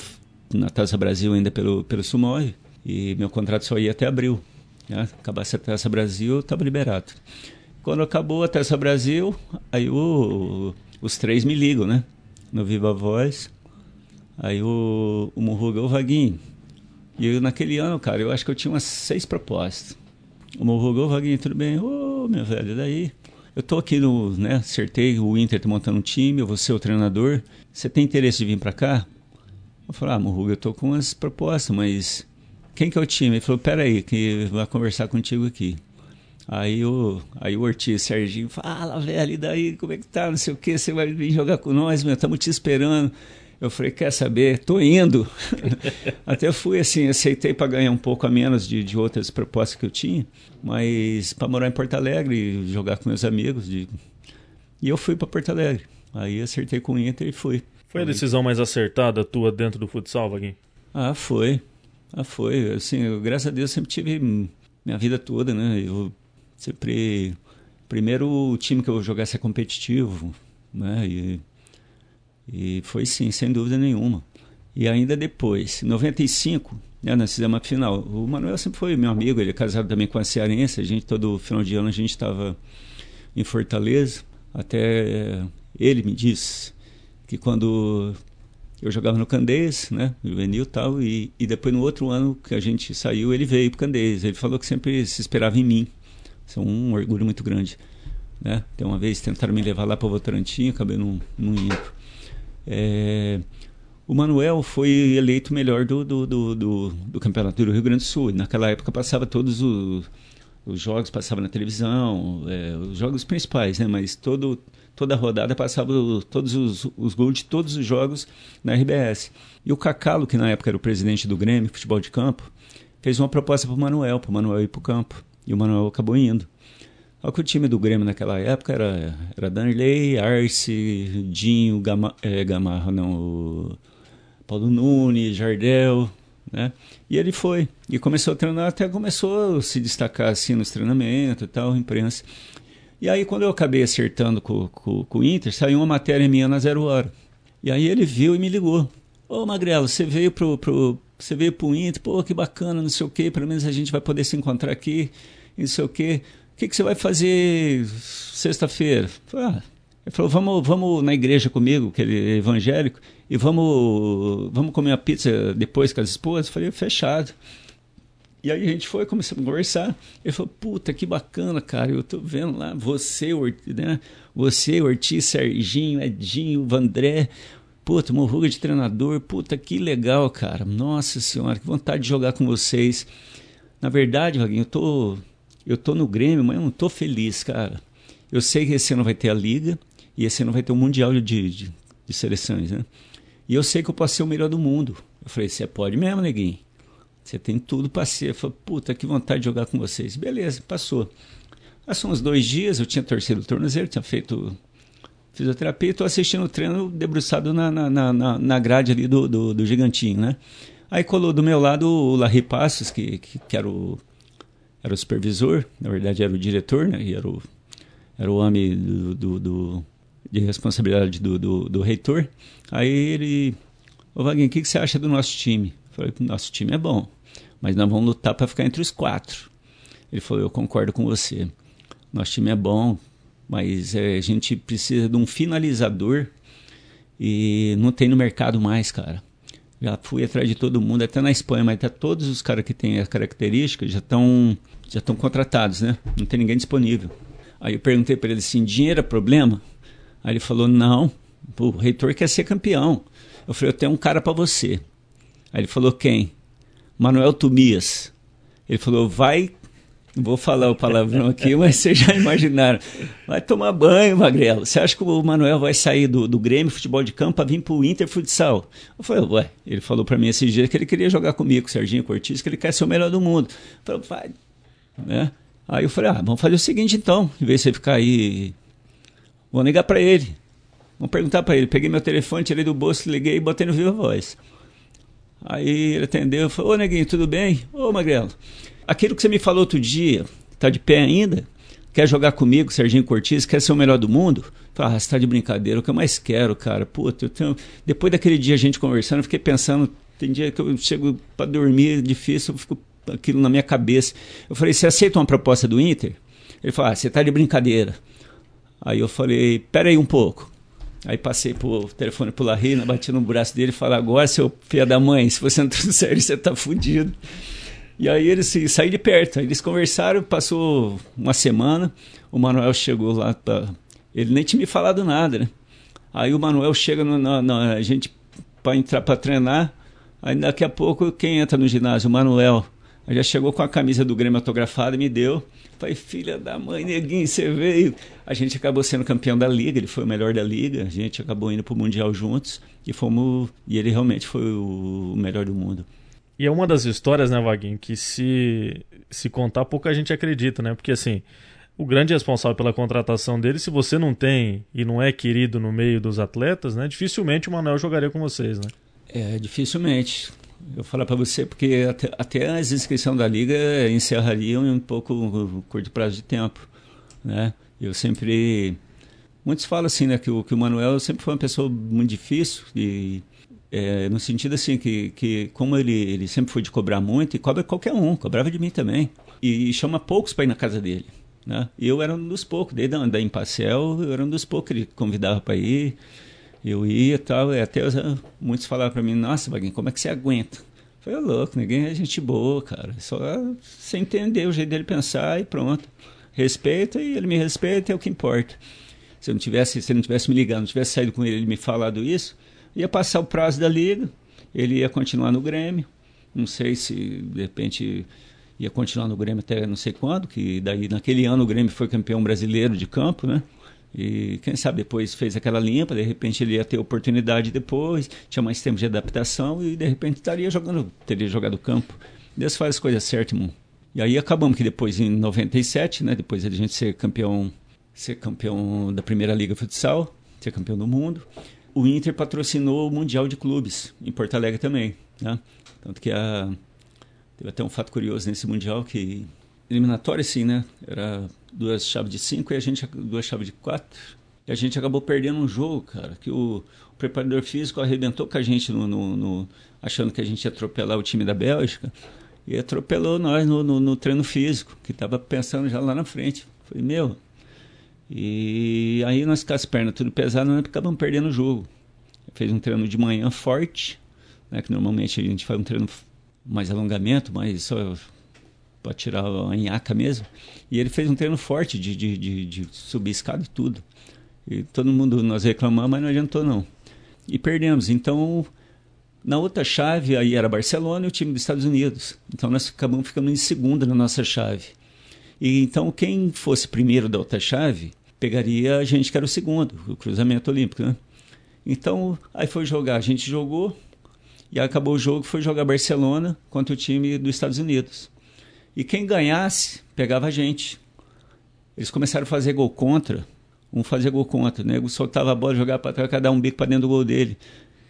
na Taça Brasil ainda pelo, pelo Sumói, e meu contrato só ia até abril. Né? Acabasse a Taça Brasil, eu tava liberado. Quando acabou a Taça Brasil, aí o, os três me ligam, né? No Viva Voz. Aí o, o Murruga, o Vaguinho. E eu, naquele ano, cara, eu acho que eu tinha umas seis propostas. O Morro Vaguinho, tudo bem? Ô, oh, meu velho, daí? Eu tô aqui no, né, acertei, o Inter tá montando um time, eu vou ser o treinador. Você tem interesse de vir para cá? Eu falei, ah, Morruga, eu tô com umas propostas, mas quem que é o time? Ele falou, peraí, que vai conversar contigo aqui. Aí o, aí o Ortiz, Serginho, fala, velho, e daí, como é que tá, não sei o que, você vai vir jogar com nós, meu, estamos te esperando. Eu falei, quer saber? Tô indo. Até fui assim, aceitei para ganhar um pouco a menos de, de outras propostas que eu tinha, mas para morar em Porto Alegre e jogar com meus amigos. De... E eu fui para Porto Alegre. Aí acertei com o Inter e fui. Foi a decisão mais acertada tua dentro do futsal, Vaguinho? Ah, foi. Ah, foi. Assim, eu, graças a Deus sempre tive minha vida toda, né? Eu sempre primeiro o time que eu jogasse é competitivo, né? E e foi sim, sem dúvida nenhuma. E ainda depois, em 95, né, nós fizemos a final. O Manuel sempre foi meu amigo, ele é casado também com a Cearense. A gente, todo final de ano, a gente estava em Fortaleza. Até ele me disse que quando eu jogava no Candeias, né, juvenil e tal, e, e depois no outro ano que a gente saiu, ele veio para o Candeias. Ele falou que sempre se esperava em mim. É um orgulho muito grande. Né? Então, uma vez tentaram me levar lá para Votorantim, acabei não, não indo. É, o Manuel foi eleito melhor do, do, do, do, do Campeonato do Rio Grande do Sul. Naquela época passava todos os, os jogos, passava na televisão, é, os jogos principais, né? mas todo, toda a rodada passava todos os, os gols de todos os jogos na RBS. E o Cacalo, que na época era o presidente do Grêmio Futebol de Campo, fez uma proposta para o Manuel, para o Manuel ir para o campo. E o Manuel acabou indo. Só que o time do Grêmio naquela época era, era Danley, Arce, Dinho, Gama, é, Gamarra, não, Paulo Nunes, Jardel, né? E ele foi, e começou a treinar, até começou a se destacar assim nos treinamentos e tal, imprensa. E aí quando eu acabei acertando com, com, com o Inter, saiu uma matéria minha na Zero Hora. E aí ele viu e me ligou. Ô Magrelo, você veio pro, pro, você veio pro Inter, pô, que bacana, não sei o quê, pelo menos a gente vai poder se encontrar aqui, não sei o quê. O que, que você vai fazer sexta-feira? Ah, ele falou, vamos, vamos na igreja comigo, que ele é evangélico, e vamos, vamos comer uma pizza depois com as esposas? Eu falei, fechado. E aí a gente foi, começamos a conversar. Ele falou, puta, que bacana, cara. Eu tô vendo lá você, né? Você, Ortiz, Serginho, Edinho, Vandré. Puta, Morruga de treinador. Puta, que legal, cara. Nossa senhora, que vontade de jogar com vocês. Na verdade, Vaguinho, eu tô, eu tô no Grêmio, mas eu não tô feliz, cara. Eu sei que esse ano vai ter a Liga e esse ano vai ter o Mundial de, de, de Seleções, né? E eu sei que eu posso ser o melhor do mundo. Eu falei, você pode mesmo, neguinho. Você tem tudo para ser. Eu falei, puta, que vontade de jogar com vocês. Beleza, passou. Passou uns dois dias, eu tinha torcido o tornozelo, tinha feito fisioterapia e estou assistindo o treino debruçado na, na, na, na grade ali do, do, do, gigantinho, né? Aí colou do meu lado o Larry Passos, que, que, que, era, o, era o supervisor, na verdade era o diretor, né? E era o, era o homem do, do, do de responsabilidade do, do, do, reitor. Aí ele, ô Vaguinho, o que, que você acha do nosso time? Eu falei, nosso time é bom mas nós vamos lutar para ficar entre os quatro. Ele falou: Eu concordo com você. Nosso time é bom, mas é, a gente precisa de um finalizador e não tem no mercado mais, cara. Já fui atrás de todo mundo, até na Espanha, mas até todos os caras que têm as características já estão já estão contratados, né? Não tem ninguém disponível. Aí eu perguntei para ele assim: dinheiro é problema? Aí ele falou: não, o reitor quer ser campeão. Eu falei: eu tenho um cara para você. Aí ele falou: quem? Manuel Tomias. Ele falou: vai. Não vou falar o palavrão aqui, mas vocês já imaginaram. Vai tomar banho, Magrelo. Você acha que o Manuel vai sair do, do Grêmio Futebol de Campo para vir para o Inter Futsal? Eu falei, ué. Ele falou para mim esses dias que ele queria jogar comigo, Serginho Cortiz, que ele quer ser o melhor do mundo. Eu falei, vai. Né? Aí eu falei, ah, vamos fazer o seguinte então, em vez de você ficar aí. Vou ligar para ele. Vamos perguntar para ele. Peguei meu telefone, tirei do bolso, liguei e botei no Viva Voz. Aí ele atendeu e falou: Ô Neguinho, tudo bem? Ô Magrelo, aquilo que você me falou outro dia, tá de pé ainda? Quer jogar comigo, Serginho Cortez? Quer ser o melhor do mundo? Falei, ah, você tá de brincadeira, o que eu mais quero, cara. Puta, eu tenho... Depois daquele dia a gente conversando, eu fiquei pensando, tem dia que eu chego para dormir, é difícil, eu fico aquilo na minha cabeça. Eu falei, você aceita uma proposta do Inter? Ele falou, ah, você tá de brincadeira. Aí eu falei, pera aí um pouco. Aí passei o telefone pro Larrina, bati no braço dele e falei, agora, seu filho da mãe, se você não trouxer você tá fudido. E aí eles se, saí de perto, eles conversaram, passou uma semana, o Manuel chegou lá, pra, ele nem tinha me falado nada, né? Aí o Manuel chega no, na, na, a gente para entrar para treinar, aí daqui a pouco quem entra no ginásio? O Manuel. Aí já chegou com a camisa do Grêmio autografada e me deu. Falei, filha da mãe, neguinho, você veio. A gente acabou sendo campeão da liga, ele foi o melhor da liga. A gente acabou indo para o Mundial juntos e fomos. E ele realmente foi o melhor do mundo. E é uma das histórias, né, Vaguinho, que se, se contar, pouca gente acredita, né? Porque assim, o grande responsável pela contratação dele, se você não tem e não é querido no meio dos atletas, né? Dificilmente o Manuel jogaria com vocês, né? É, dificilmente. Eu falar para você, porque até, até as inscrições da liga encerrariam em um pouco um curto prazo de tempo, né? Eu sempre muitos falam assim, né, que o que o Manuel sempre foi uma pessoa muito difícil e é, no sentido assim que, que como ele, ele sempre foi de cobrar muito e cobra qualquer um, cobrava de mim também e, e chama poucos para ir na casa dele, né? E eu era um dos poucos, desde a da Impacel, eu era um dos poucos que ele convidava para ir eu ia e tal, e até muitos falavam para mim, nossa, Baguinho, como é que você aguenta? Falei, louco, ninguém é gente boa, cara. Só você entender o jeito dele pensar e pronto. Respeita e ele me respeita, é o que importa. Se eu não tivesse, se ele não tivesse me ligado, não tivesse saído com ele e me falado isso, ia passar o prazo da liga, ele ia continuar no Grêmio. Não sei se de repente ia continuar no Grêmio até não sei quando, que daí naquele ano o Grêmio foi campeão brasileiro de campo, né? E quem sabe depois fez aquela limpa, de repente ele ia ter oportunidade depois, tinha mais tempo de adaptação e de repente estaria jogando, teria jogado campo. Deus faz as coisas certas, irmão. E aí acabamos que depois, em 97, né, depois de a gente ser campeão, ser campeão da Primeira Liga Futsal, ser campeão do mundo, o Inter patrocinou o Mundial de Clubes, em Porto Alegre também. Né? Tanto que a, teve até um fato curioso nesse Mundial, que eliminatório sim, né? Era duas chaves de cinco e a gente duas chaves de quatro. E a gente acabou perdendo um jogo, cara, que o, o preparador físico arrebentou com a gente no, no, no, achando que a gente ia atropelar o time da Bélgica e atropelou nós no, no, no treino físico, que estava pensando já lá na frente. Falei, meu. E aí nós com as pernas tudo pesado, nós acabamos perdendo o jogo. Fez um treino de manhã forte, né, que normalmente a gente faz um treino mais alongamento, mais só para tirar a nhaca mesmo. E ele fez um treino forte de, de, de, de subir escada e tudo. E todo mundo nós reclamamos, mas não adiantou não. E perdemos. Então, na outra chave, aí era Barcelona e o time dos Estados Unidos. Então nós acabamos ficando em segunda na nossa chave. E então quem fosse primeiro da outra chave pegaria a gente que era o segundo, o cruzamento olímpico, né? Então, aí foi jogar, a gente jogou e acabou o jogo, foi jogar Barcelona contra o time dos Estados Unidos. E quem ganhasse, pegava a gente. Eles começaram a fazer gol contra. Um fazia gol contra. O nego soltava a bola, jogava para trás, cada um bico para dentro do gol dele.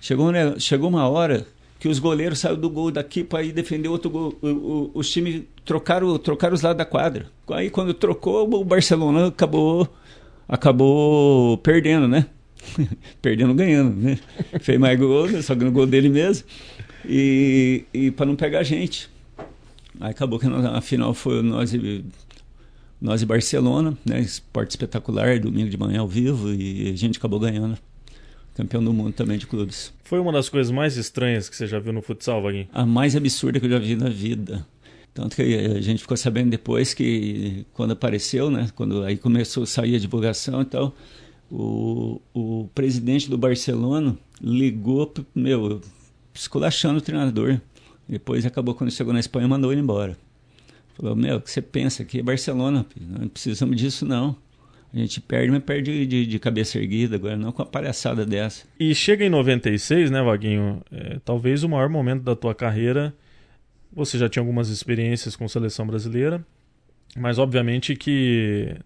Chegou, né, chegou uma hora que os goleiros saíram do gol daqui para ir defender outro gol. O, o, os times trocaram, trocaram os lados da quadra. Aí quando trocou, o Barcelona acabou, acabou perdendo, né? perdendo ganhando, né? Fez mais gol, só no gol dele mesmo. E, e para não pegar a gente. Aí acabou que a final foi nós e, nós e Barcelona, né? Esporte espetacular, domingo de manhã ao vivo, e a gente acabou ganhando. Campeão do mundo também de clubes. Foi uma das coisas mais estranhas que você já viu no futsal, Vaguinho? A mais absurda que eu já vi na vida. Tanto que a gente ficou sabendo depois que, quando apareceu, né? Quando aí começou a sair a divulgação e tal, o, o presidente do Barcelona ligou, meu, esculachando o treinador. Depois acabou quando chegou na Espanha mandou ele embora. Falou, meu, o que você pensa aqui é Barcelona, não precisamos disso não. A gente perde, mas perde de, de, cabeça erguida agora, não com a palhaçada dessa. E chega em 96, né, Vaguinho? É, talvez o maior momento da tua carreira. Você já tinha algumas experiências com seleção brasileira, mas obviamente que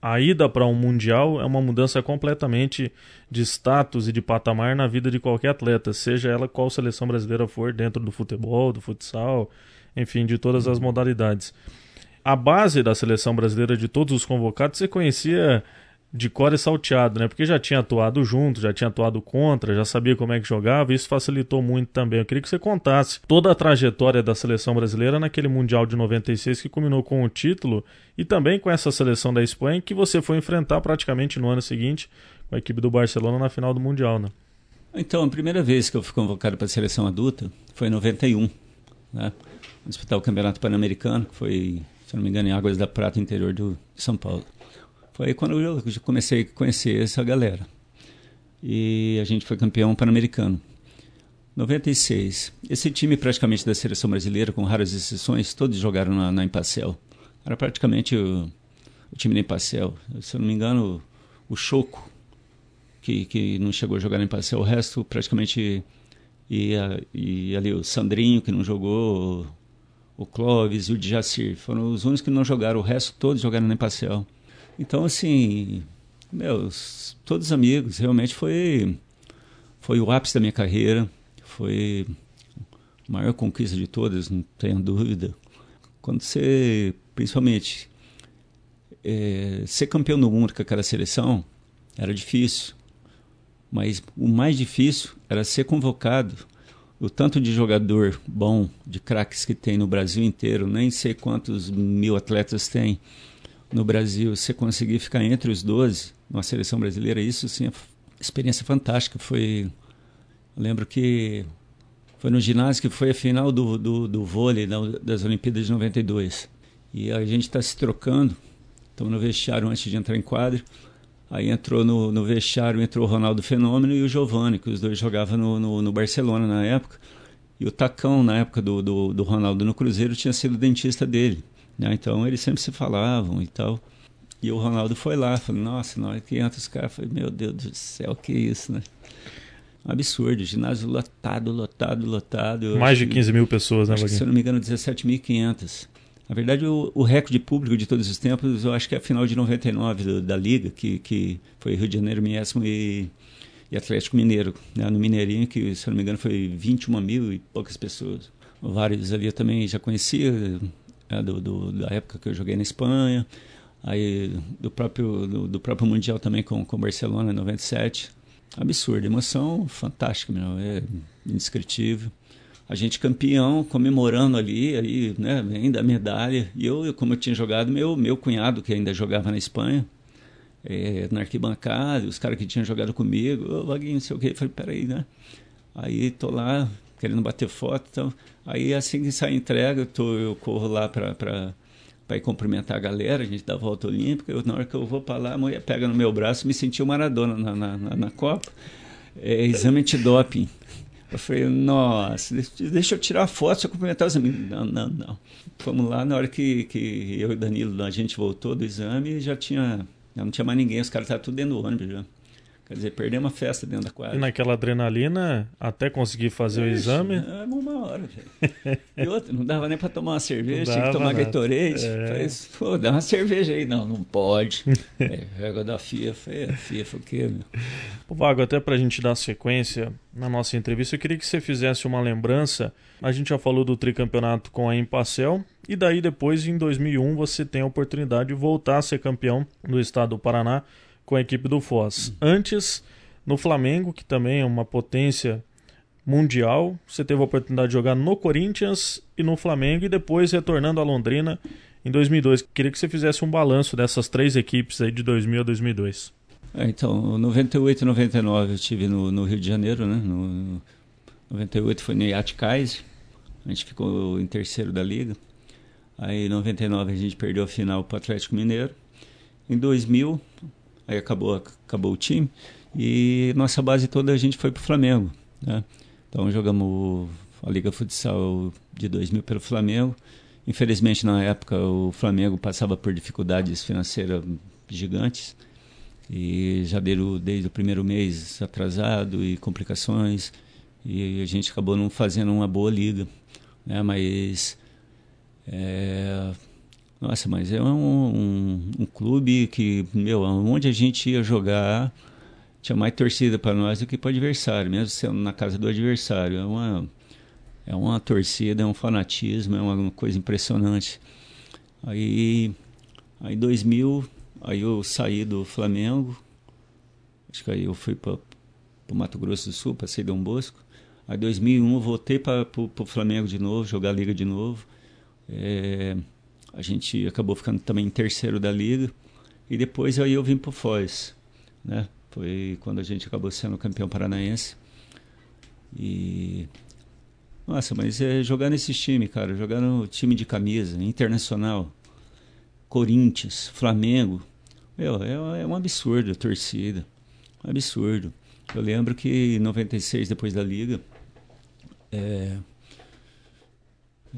a ida para um mundial é uma mudança completamente de status e de patamar na vida de qualquer atleta, seja ela qual seleção brasileira for, dentro do futebol, do futsal, enfim, de todas as modalidades. A base da seleção brasileira de todos os convocados você conhecia de cor e salteado, né? Porque já tinha atuado junto, já tinha atuado contra, já sabia como é que jogava, e isso facilitou muito também. Eu queria que você contasse toda a trajetória da seleção brasileira naquele Mundial de 96 que culminou com o título e também com essa seleção da Espanha que você foi enfrentar praticamente no ano seguinte com a equipe do Barcelona na final do Mundial, né? Então, a primeira vez que eu fui convocado para a seleção adulta foi em 91, né? Disputar o Campeonato Pan-Americano, que foi, se não me engano, em Águas da Prata, interior de São Paulo. Foi aí quando eu comecei a conhecer essa galera. E a gente foi campeão pan-americano. 96. Esse time praticamente da seleção brasileira, com raras exceções, todos jogaram na, na Impacel. Era praticamente o, o time da Impacel. Se eu não me engano, o, Choco, que, que não chegou a jogar na Impacel, o resto praticamente e, e ali o Sandrinho, que não jogou, o Clóvis e o Djacir. Foram os únicos que não jogaram, o resto todos jogaram na Impacel. Então, assim, meus, todos amigos, realmente foi, foi o ápice da minha carreira, foi a maior conquista de todas, não tenho dúvida. Quando você, principalmente, é, ser campeão do mundo com aquela seleção era difícil, mas o mais difícil era ser convocado. O tanto de jogador bom, de craques que tem no Brasil inteiro, nem sei quantos mil atletas tem no Brasil, você conseguir ficar entre os 12 numa seleção brasileira, isso sim é experiência fantástica. Foi, lembro que foi no ginásio que foi a final do, do, do vôlei das Olimpíadas de 92. E a gente está se trocando, estamos no vestiário antes de entrar em quadro. Aí entrou no, no vestiário, entrou o Ronaldo Fenômeno e o Giovanni, que os dois jogavam no, no, no Barcelona na época. E o Tacão, na época do, do, do Ronaldo no Cruzeiro, tinha sido dentista dele. Né? Então eles sempre se falavam e tal. E o Ronaldo foi lá, falou, nossa, na hora que entra os caras, falei, meu Deus do céu, que isso, né? Um absurdo, ginásio lotado, lotado, lotado. Mais de 15 mil pessoas, né, acho que, Se eu não me engano, 17.500. Na verdade, o, o, recorde público de todos os tempos, eu acho que é a final de 99 do, da Liga, que, que foi Rio de Janeiro mesmo e, e Atlético Mineiro, né? no Mineirinho, que, se eu não me engano, foi 21 mil e poucas pessoas. Vários ali eu também já conhecia, né? do, do, da época que eu joguei na Espanha, aí do próprio, do, do próprio Mundial também com o Barcelona em 97. Absurdo, emoção fantástica, meu, é indescritível a gente campeão, comemorando ali, aí, né, ainda a medalha. E eu, como eu tinha jogado, meu, meu cunhado, que ainda jogava na Espanha, é, na arquibancada, os caras que tinham jogado comigo, ô, Vaguinho, não sei o quê. Eu falei, peraí, né? Aí tô lá, querendo bater foto então. Aí assim que sai a entrega, eu, tô, eu corro lá para ir cumprimentar a galera, a gente dá a volta olímpica. Eu, na hora que eu vou para lá, a mulher pega no meu braço, me sentiu Maradona na, na, na, na Copa. É, exame antidoping. Eu falei, nossa, deixa eu tirar foto, deixa eu cumprimentar os amigos. Não, não, não. Fomos lá, na hora que, que eu e Danilo, a gente voltou do exame, já tinha, já não tinha mais ninguém, os caras estavam tudo dentro do ônibus já. Quer dizer, perdemos uma festa dentro da quadra. E naquela adrenalina, até conseguir fazer Ixi, o exame? É uma hora, velho. E outra, não dava nem para tomar uma cerveja, tinha que tomar nada. Gatorade. É. Falei, pô, dá uma cerveja aí. Não, não pode. é, da FIA, foi, a FIA foi o quê, meu? Pô, Vago, até pra gente dar sequência na nossa entrevista, eu queria que você fizesse uma lembrança. A gente já falou do tricampeonato com a Impacel, e daí depois, em 2001, você tem a oportunidade de voltar a ser campeão do estado do Paraná com a equipe do Foz. Antes, no Flamengo, que também é uma potência mundial, você teve a oportunidade de jogar no Corinthians e no Flamengo e depois retornando a Londrina em 2002. Queria que você fizesse um balanço dessas três equipes aí de 2000 a 2002. É, então, 98 e 99 eu estive no, no, Rio de Janeiro, né? No, no 98 foi no Yacht Kaiser, a gente ficou em terceiro da liga. Aí em 99 a gente perdeu a final para o Atlético Mineiro. Em 2000 aí acabou, acabou o time, e nossa base toda a gente foi para o Flamengo. Né? Então jogamos a Liga Futsal de 2000 pelo Flamengo. Infelizmente, na época, o Flamengo passava por dificuldades financeiras gigantes e deram desde o primeiro mês atrasado e complicações e a gente acabou não fazendo uma boa liga, né? Mas é, nossa, mas é um, um, um, clube que, meu, onde a gente ia jogar, tinha mais torcida para nós do que para o adversário, mesmo sendo na casa do adversário. É uma, é uma torcida, é um fanatismo, é uma coisa impressionante. Aí, aí 2000, aí eu saí do Flamengo, acho que aí eu fui para o Mato Grosso do Sul, passei Dom Bosco. Aí 2001 eu voltei para o Flamengo de novo, jogar Liga de novo. É, a gente acabou ficando também em terceiro da liga. E depois aí eu vim para o Foz, né? Foi quando a gente acabou sendo campeão paranaense. E nossa, mas é jogar nesses times, cara, jogar no time de camisa, internacional, Corinthians, Flamengo, meu, é, é um absurdo a torcida, um absurdo. Eu lembro que em 96, depois da liga, é,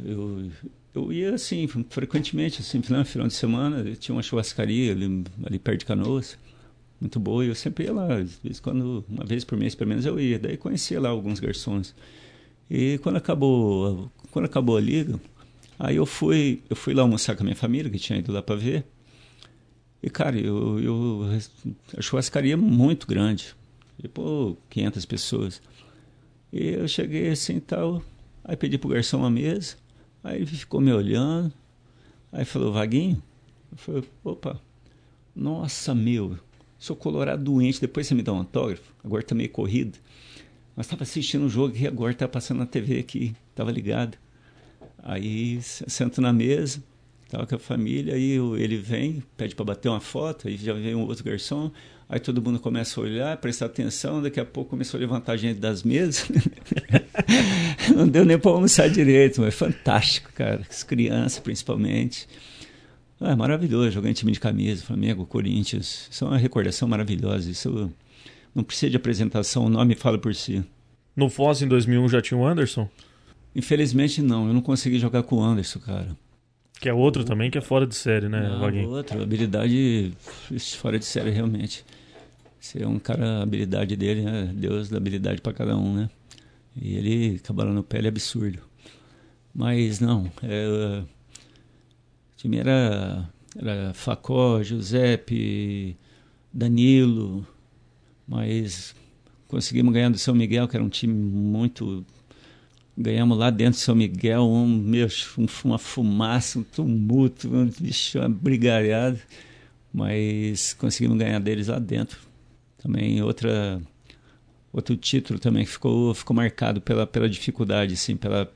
eu, eu ia assim, frequentemente, assim, final, final de semana, tinha uma churrascaria ali, ali perto de Canoas, muito boa, e eu sempre ia lá, às vezes quando, uma vez por mês pelo menos eu ia, daí conhecia lá alguns garçons. E quando acabou, quando acabou a liga, aí eu fui, eu fui lá almoçar com a minha família, que tinha ido lá para ver, e cara, eu, eu, a churrascaria é muito grande, tipo 500 pessoas. E eu cheguei assim tal, aí pedi pro garçom uma mesa, Aí ele ficou me olhando, aí falou, Vaguinho? Eu falei, opa, nossa, meu, sou colorado doente, depois você me dá um autógrafo, agora tá meio corrido. Mas estava assistindo o um jogo e agora tá passando na TV aqui, tava ligado. Aí sento na mesa, tava com a família, aí ele vem, pede para bater uma foto, aí já vem um outro garçom, Aí todo mundo começa a olhar, prestar atenção, daqui a pouco começou a levantar a gente das mesas. Não deu nem para almoçar direito, mas fantástico, cara. As crianças, principalmente. Ah, é maravilhoso jogar em time de camisa, Flamengo, Corinthians. Isso é uma recordação maravilhosa. Isso não precisa de apresentação, o nome fala por si. No Foz em 2001 já tinha o Anderson? Infelizmente não, eu não consegui jogar com o Anderson, cara. Que é outro também que é fora de série, né, Não, Vaguinho? Outro, habilidade fora de série realmente. Você é um cara, a habilidade dele, né? Deus dá habilidade para cada um, né? E ele, cabelo no pele, é absurdo. Mas não, é, O time era, era Facó, Giuseppe, Danilo, mas conseguimos ganhar do São Miguel, que era um time muito. Ganhamos lá dentro do São Miguel, um, meu, uma fumaça, um tumulto, um, bicho, uma mas conseguimos ganhar deles lá dentro. Também outra outro título também que ficou ficou marcado pela pela dificuldade assim pela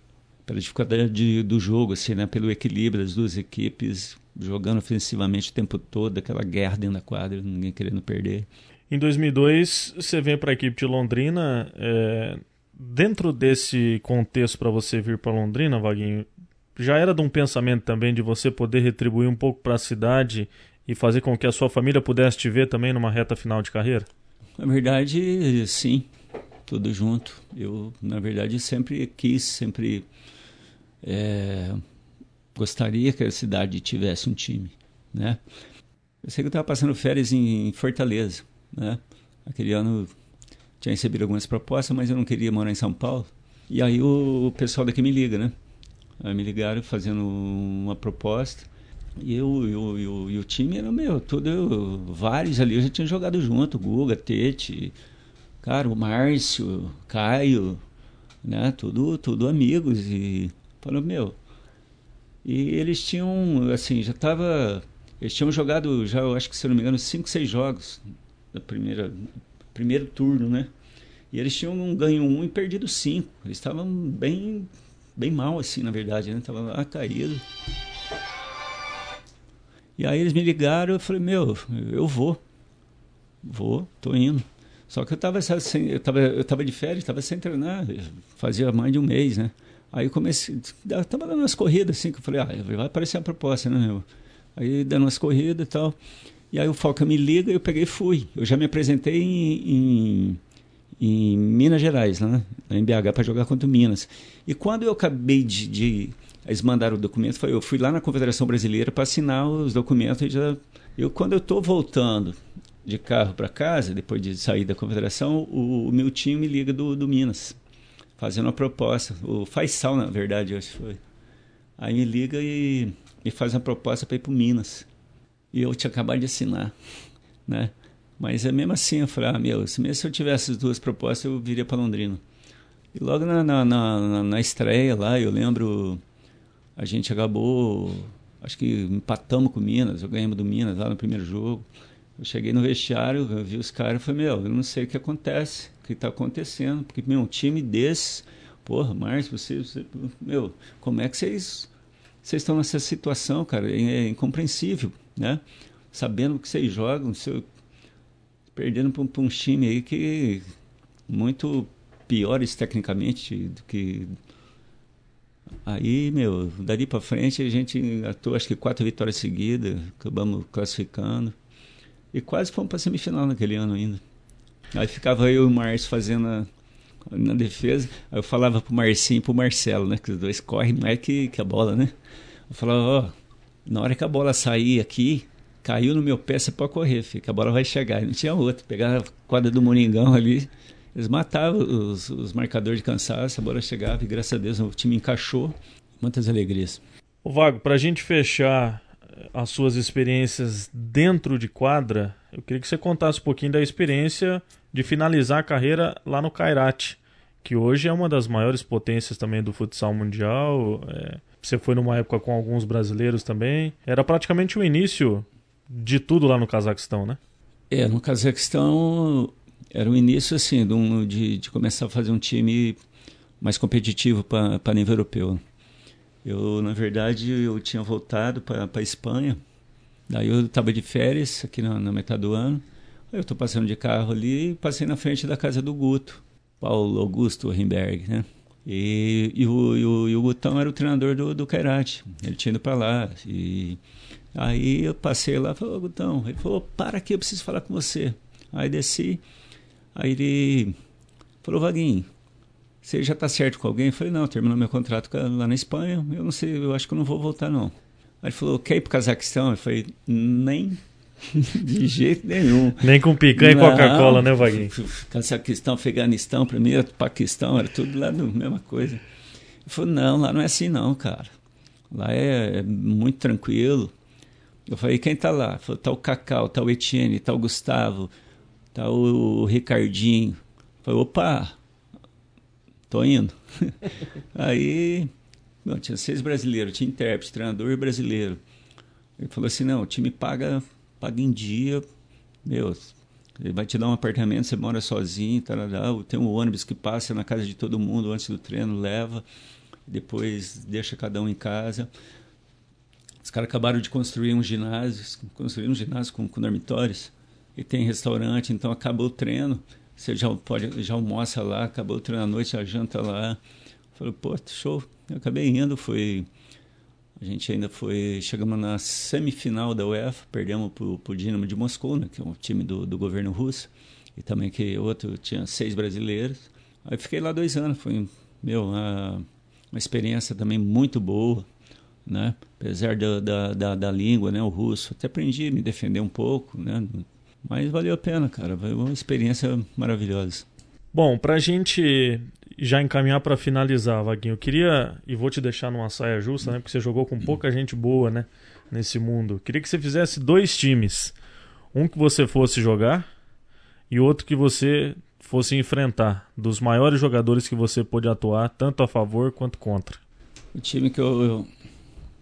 pela dificuldade do jogo assim né pelo equilíbrio das duas equipes jogando ofensivamente o tempo todo aquela guerra dentro da quadra ninguém querendo perder em 2002, você vem para a equipe de Londrina. É, dentro desse contexto para você vir para Londrina, Vaguinho, já era de um pensamento também de você poder retribuir um pouco para a cidade e fazer com que a sua família pudesse te ver também numa reta final de carreira? Na verdade, sim, tudo junto. Eu, na verdade, sempre quis, sempre é, gostaria que a cidade tivesse um time, né? Eu sei que eu estava passando férias em Fortaleza né? Aquele ano tinha recebido algumas propostas, mas eu não queria morar em São Paulo. E aí o pessoal daqui me liga, né? Aí me ligaram fazendo uma proposta. E eu, eu, eu, o time era meu, todo, vários ali eu já tinha jogado junto, Guga, Tete, cara, o Márcio, Caio, né? Tudo, tudo amigos. E falou, meu. E eles tinham, assim, já tava. Eles tinham jogado, já eu acho que se não me engano, cinco, seis jogos da primeira primeiro turno, né? E eles tinham um ganho um e perdido cinco. Eles estavam bem bem mal assim, na verdade, né? Estavam lá caído. E aí eles me ligaram, eu falei: "Meu, eu vou. Vou, tô indo". Só que eu estava sem, eu tava, eu tava de férias, estava sem treinar, fazia mais de um mês, né? Aí comecei, eu tava dando umas corridas assim, que eu falei: "Ah, vai aparecer a proposta, né, meu?" Aí dando umas corridas e tal. E aí o Falca me liga, eu peguei e fui. Eu já me apresentei em, em, em Minas Gerais, né? em BH, para jogar contra o Minas. E quando eu acabei de, de eles mandaram o documento, eu fui lá na Confederação Brasileira para assinar os documentos. E já, eu, quando eu estou voltando de carro para casa, depois de sair da Confederação, o, o, meu time me liga do, do Minas, fazendo uma proposta. O Faisal, na verdade, acho que foi. Aí me liga e me faz uma proposta para ir para o Minas e eu tinha acabado de assinar, né? Mas é mesmo assim, eu falei, ah, meu, se mesmo se eu tivesse as duas propostas, eu viria para Londrina. E logo na, na, na, na, estreia lá, eu lembro, a gente acabou, acho que empatamos com o Minas, eu ganhamos do Minas lá no primeiro jogo. Eu cheguei no vestiário, eu vi os caras e falei, meu, eu não sei o que acontece, o que está acontecendo, porque, meu, um time desse, porra, Márcio, você, você, meu, como é que vocês, vocês estão nessa situação, cara? É, é incompreensível né? Sabendo que vocês jogam, seu, perdendo para um, time aí que muito piores tecnicamente do que aí meu dali para frente a gente atuou acho que quatro vitórias seguidas acabamos classificando e quase fomos para semifinal naquele ano ainda aí ficava eu e o Márcio fazendo a, na defesa aí eu falava pro Marcinho e pro Marcelo né que os dois correm mais que, que a bola né eu falava ó oh, na hora que a bola sair aqui, caiu no meu pé, você pode correr, que a bola vai chegar. E não tinha outro. Pegava a quadra do Moringão ali, eles matavam os, os marcadores de cansaço, a bola chegava e graças a Deus o time encaixou. Muitas alegrias. O Vago, para a gente fechar eh, as suas experiências dentro de quadra, eu queria que você contasse um pouquinho da experiência de finalizar a carreira lá no Kairat, que hoje é uma das maiores potências também do futsal mundial. É você foi numa época com alguns brasileiros também. Era praticamente o início de tudo lá no Cazaquistão, né? É, no Cazaquistão era o início assim de, de começar a fazer um time mais competitivo para nível europeu. Eu, na verdade, eu tinha voltado para a Espanha. Daí eu estava de férias aqui na, na metade do ano. Aí eu estou passando de carro ali e passei na frente da casa do Guto, Paulo Augusto Rimberg, né? E, e, o, e, o, e o Gutão era o treinador do, do Kairate. Ele tinha ido para lá. E aí eu passei lá e falei, Gutão. Ele falou, para aqui, eu preciso falar com você. Aí desci. Aí ele falou, Vaguinho, você já está certo com alguém? Eu falei, não, terminou meu contrato lá na Espanha. Eu não sei, eu acho que eu não vou voltar, não. Aí ele falou, quer ir para o Cazaquistão? Eu falei, nem De jeito nenhum. Nem com picanha e Coca-Cola, né, Vaguinho? Cazaquistão, Afeganistão, primeiro Paquistão, era tudo lá a mesma coisa. Ele falou, não, lá não é assim não, cara. Lá é, é muito tranquilo. Eu falei, quem tá lá? Falei, tá o Cacau, tá o Etienne, tá o Gustavo, tá o Ricardinho. Falei, opa, tô indo. Aí, bom, tinha seis brasileiros, tinha intérprete, treinador brasileiro. Ele falou assim, não, o time paga, paga em dia, meu, ele vai te dar um apartamento, você mora sozinho, tarará, tem um ônibus que passa na casa de todo mundo antes do treino, leva, depois deixa cada um em casa. Os caras acabaram de construir um ginásio, construíram um ginásio com, com dormitórios, e tem restaurante, então acabou o treino, você já pode já almoça lá, acabou o treino à noite, já janta lá. Falei, pô, show. Eu acabei indo, foi a gente ainda foi. Chegamos na semifinal da UEFA, perdemos para o Dinamo de Moscou, né, que é um time do, do governo russo, e também que outro tinha seis brasileiros. Aí fiquei lá dois anos, foi meu, uma, uma experiência também muito boa, né? apesar da, da, da, da, língua, né? o russo. Até aprendi a me defender um pouco, né? Mas valeu a pena, cara. Foi uma experiência maravilhosa. Bom, para a gente já encaminhar para finalizar, Vaguinho, eu queria, e vou te deixar numa saia justa, né? Porque você jogou com pouca gente boa, né? Nesse mundo. Queria que você fizesse dois times. Um que você fosse jogar e outro que você fosse enfrentar. Dos maiores jogadores que você pôde atuar, tanto a favor quanto contra. O time que eu. eu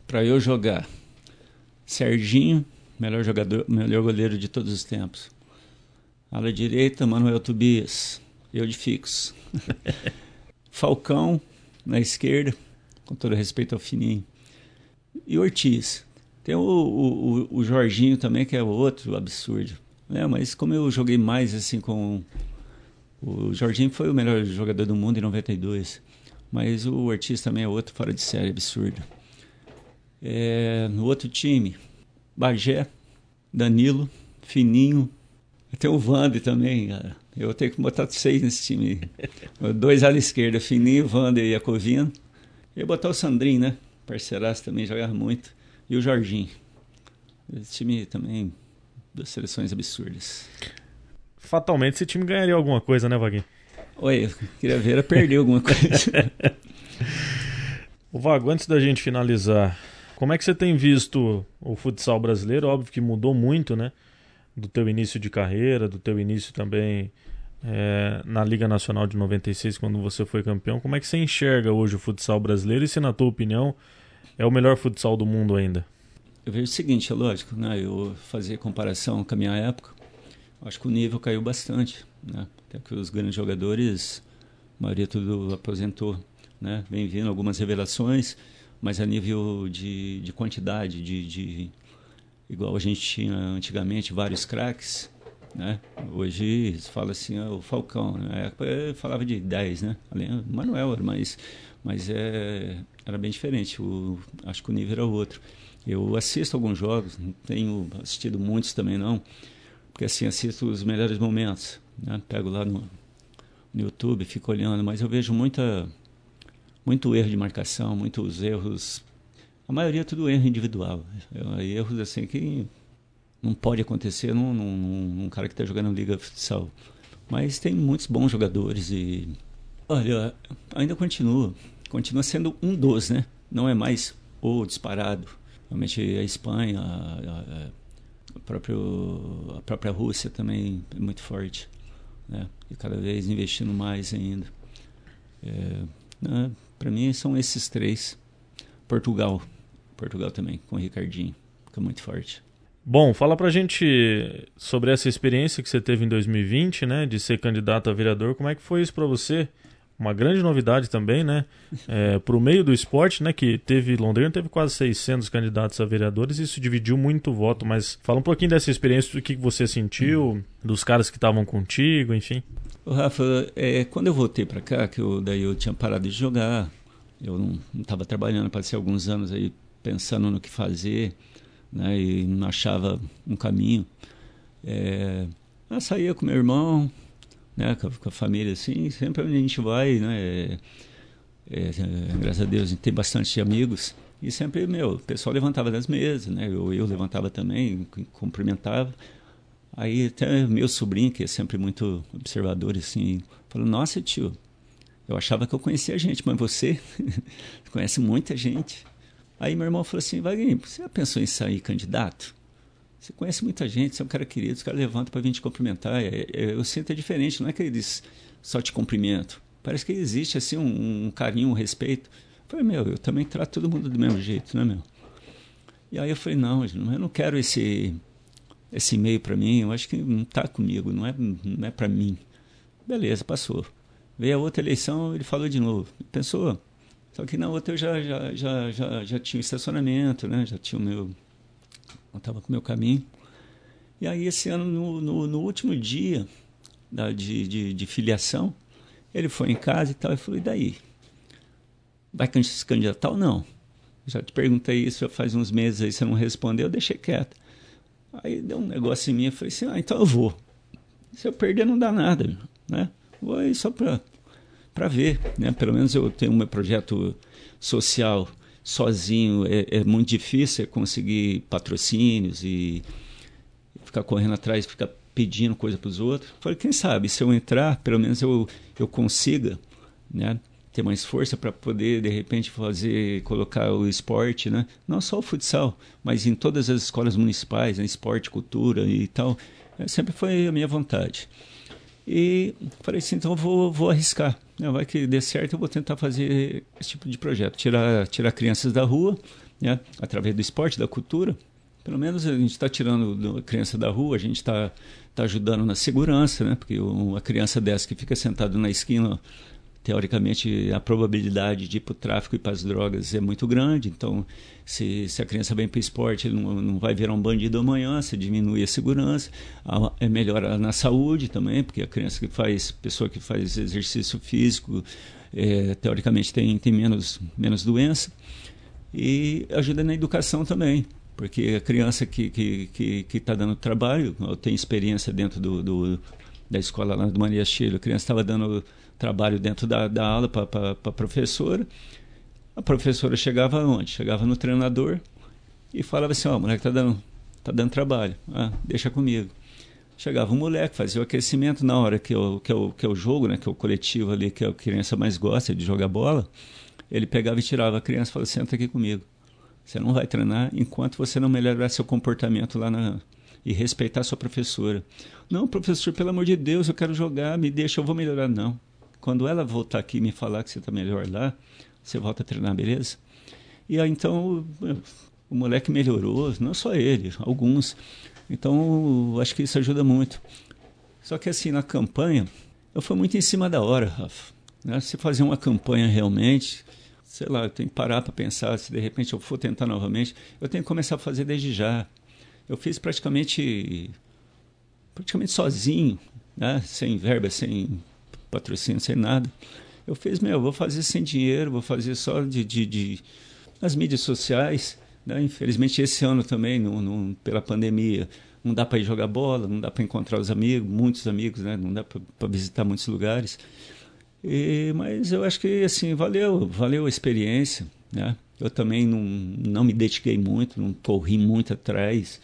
para eu jogar. Serginho, melhor jogador, melhor goleiro de todos os tempos. Ala direita, Manuel Tobias. Eu de fixo. Falcão na esquerda, com todo respeito ao Fininho. E Ortiz. Tem o, o, o Jorginho também, que é outro absurdo. Né? Mas como eu joguei mais assim com. O Jorginho foi o melhor jogador do mundo em 92. Mas o Ortiz também é outro fora de série, absurdo. É, no outro time, Bagé, Danilo, Fininho. Tem o Vander também, cara. Eu tenho que botar seis nesse time. Dois ala esquerda, Fininho, Wander e Iacovino. E botar o Sandrinho, né? Parceiraço também, jogava muito. E o Jorginho. Esse time também, das seleções absurdas. Fatalmente esse time ganharia alguma coisa, né, Vaguinho? Oi, eu queria ver a perder alguma coisa. o Vago, antes da gente finalizar, como é que você tem visto o futsal brasileiro? Óbvio que mudou muito, né? Do teu início de carreira, do teu início também é, na Liga Nacional de 96, quando você foi campeão. Como é que você enxerga hoje o futsal brasileiro e se, na tua opinião, é o melhor futsal do mundo ainda? Eu vejo o seguinte, é lógico, né? eu fazer comparação com a minha época, acho que o nível caiu bastante. Né? Até que os grandes jogadores, a maioria tudo aposentou. Né? Vem vindo algumas revelações, mas a nível de, de quantidade, de, de igual a gente tinha antigamente, vários craques, né? Hoje fala assim, ah, o Falcão. Época falava de 10, né? Além do Manuel, mas, mas é, era bem diferente. O, acho que o nível era outro. Eu assisto alguns jogos, não tenho assistido muitos também não, porque assim assisto os melhores momentos. Né? Pego lá no, no YouTube, fico olhando, mas eu vejo muita, muito erro de marcação, muitos erros. A maioria é tudo erro individual. Erros assim que não pode acontecer num, num, num cara que está jogando Liga Futsal. Mas tem muitos bons jogadores e. Olha, ainda continua. Continua sendo um dos, né? Não é mais o disparado. Realmente a Espanha, a, a, a, próprio, a própria Rússia também é muito forte. Né? E cada vez investindo mais ainda. É, né? Para mim são esses três. Portugal. Portugal também, com o Ricardinho. Fica muito forte. Bom, fala pra gente sobre essa experiência que você teve em 2020, né, de ser candidato a vereador. Como é que foi isso para você? Uma grande novidade também, né, é, pro meio do esporte, né, que teve Londrina teve quase 600 candidatos a vereadores, e isso dividiu muito o voto. Mas fala um pouquinho dessa experiência, do que você sentiu, dos caras que estavam contigo, enfim. O Rafa, é, quando eu voltei para cá, que eu, daí eu tinha parado de jogar, eu não estava trabalhando, passei alguns anos aí pensando no que fazer né, e não achava um caminho. É, eu saía com meu irmão, né, com, com, a família assim, sempre onde a gente vai, né, é, é, graças a Deus a gente tem bastante amigos e sempre meu, o pessoal levantava das mesas, né, eu, eu levantava também, cumprimentava. Aí até meu sobrinho, que é sempre muito observador, assim, falou, nossa tio, eu achava que eu conhecia a gente, mas você conhece muita gente. Aí meu irmão falou assim, Vaguinho, você já pensou em sair candidato? Você conhece muita gente, você é um cara querido, os caras levantam para vir te cumprimentar. É, é, eu sinto é diferente, não é que eles só te cumprimentam. Parece que existe assim um, um carinho, um respeito. Eu falei, meu, eu também trato todo mundo do mesmo jeito, né, meu? E aí eu falei, não, eu não quero esse esse e-mail para mim, eu acho que não está comigo, não é, não é para mim. Beleza, passou. Veio a outra eleição, ele falou de novo. Pensou? Só que na outra eu já, já, já, já, já tinha o estacionamento, né? Já tinha o meu. Estava com o meu caminho. E aí esse ano, no, no, no último dia da, de, de, de, filiação, ele foi em casa e tal, e falou, e daí? Vai se candidatar ou não? Já te perguntei isso já faz uns meses aí, você não respondeu, eu deixei quieto. Aí deu um negócio em mim, eu falei assim, ah, então eu vou. Se eu perder não dá nada, né? Vou aí só para para ver, né? Pelo menos eu tenho meu projeto social sozinho, é, é muito difícil conseguir patrocínios e ficar correndo atrás, ficar pedindo coisa para os outros. Falei, quem sabe, se eu entrar, pelo menos eu, eu consiga, né? ter mais força para poder de repente fazer colocar o esporte, né? Não só o futsal, mas em todas as escolas municipais, né? esporte, cultura e tal. É, sempre foi a minha vontade. E falei assim, então vou, vou arriscar. Né? Vai que dê certo, eu vou tentar fazer esse tipo de projeto, tirar tirar crianças da rua, né? Através do esporte, da cultura. Pelo menos a gente está tirando a criança da rua, a gente está tá ajudando na segurança, né? Porque uma criança dessa que fica sentada na esquina teoricamente a probabilidade de ir para o tráfico e para as drogas é muito grande. Então, se, se a criança vem para o esporte, não, não vai virar um bandido amanhã, se diminui a segurança, a, é melhor na saúde também, porque a criança que faz, pessoa que faz exercício físico, é, teoricamente tem, tem menos, menos doença. E ajuda na educação também porque a criança que está que, que, que tá dando trabalho, eu tenho experiência dentro do, do da escola lá do Maria Chile, a criança estava dando trabalho dentro da, da aula para a professora. A professora chegava onde? Chegava no treinador e falava assim: Ó, oh, o moleque tá dando, tá dando trabalho, ah, deixa comigo. Chegava um moleque, fazia o aquecimento na hora que, eu, que, eu, que o jogo, né, que é o coletivo ali, que a criança mais gosta de jogar bola. Ele pegava e tirava a criança e falava: Senta aqui comigo. Você não vai treinar enquanto você não melhorar seu comportamento lá na, e respeitar sua professora. Não, professor, pelo amor de Deus, eu quero jogar, me deixa, eu vou melhorar. Não. Quando ela voltar aqui e me falar que você está melhor lá, você volta a treinar, beleza? E aí então o, moleque melhorou, não só ele, alguns. Então acho que isso ajuda muito. Só que assim, na campanha, eu fui muito em cima da hora, Rafa. Né? Se fazer uma campanha realmente, sei lá, eu tenho que parar para pensar, se de repente eu for tentar novamente, eu tenho que começar a fazer desde já. Eu fiz praticamente praticamente sozinho, né? sem verba, sem patrocínio, sem nada. Eu fiz, meu, vou fazer sem dinheiro, vou fazer só de, de, de nas mídias sociais. Né? Infelizmente, esse ano também, no, no, pela pandemia, não dá para ir jogar bola, não dá para encontrar os amigos, muitos amigos, né? não dá para visitar muitos lugares. E, mas eu acho que assim valeu, valeu a experiência. Né? Eu também não, não me dediquei muito, não corri muito atrás,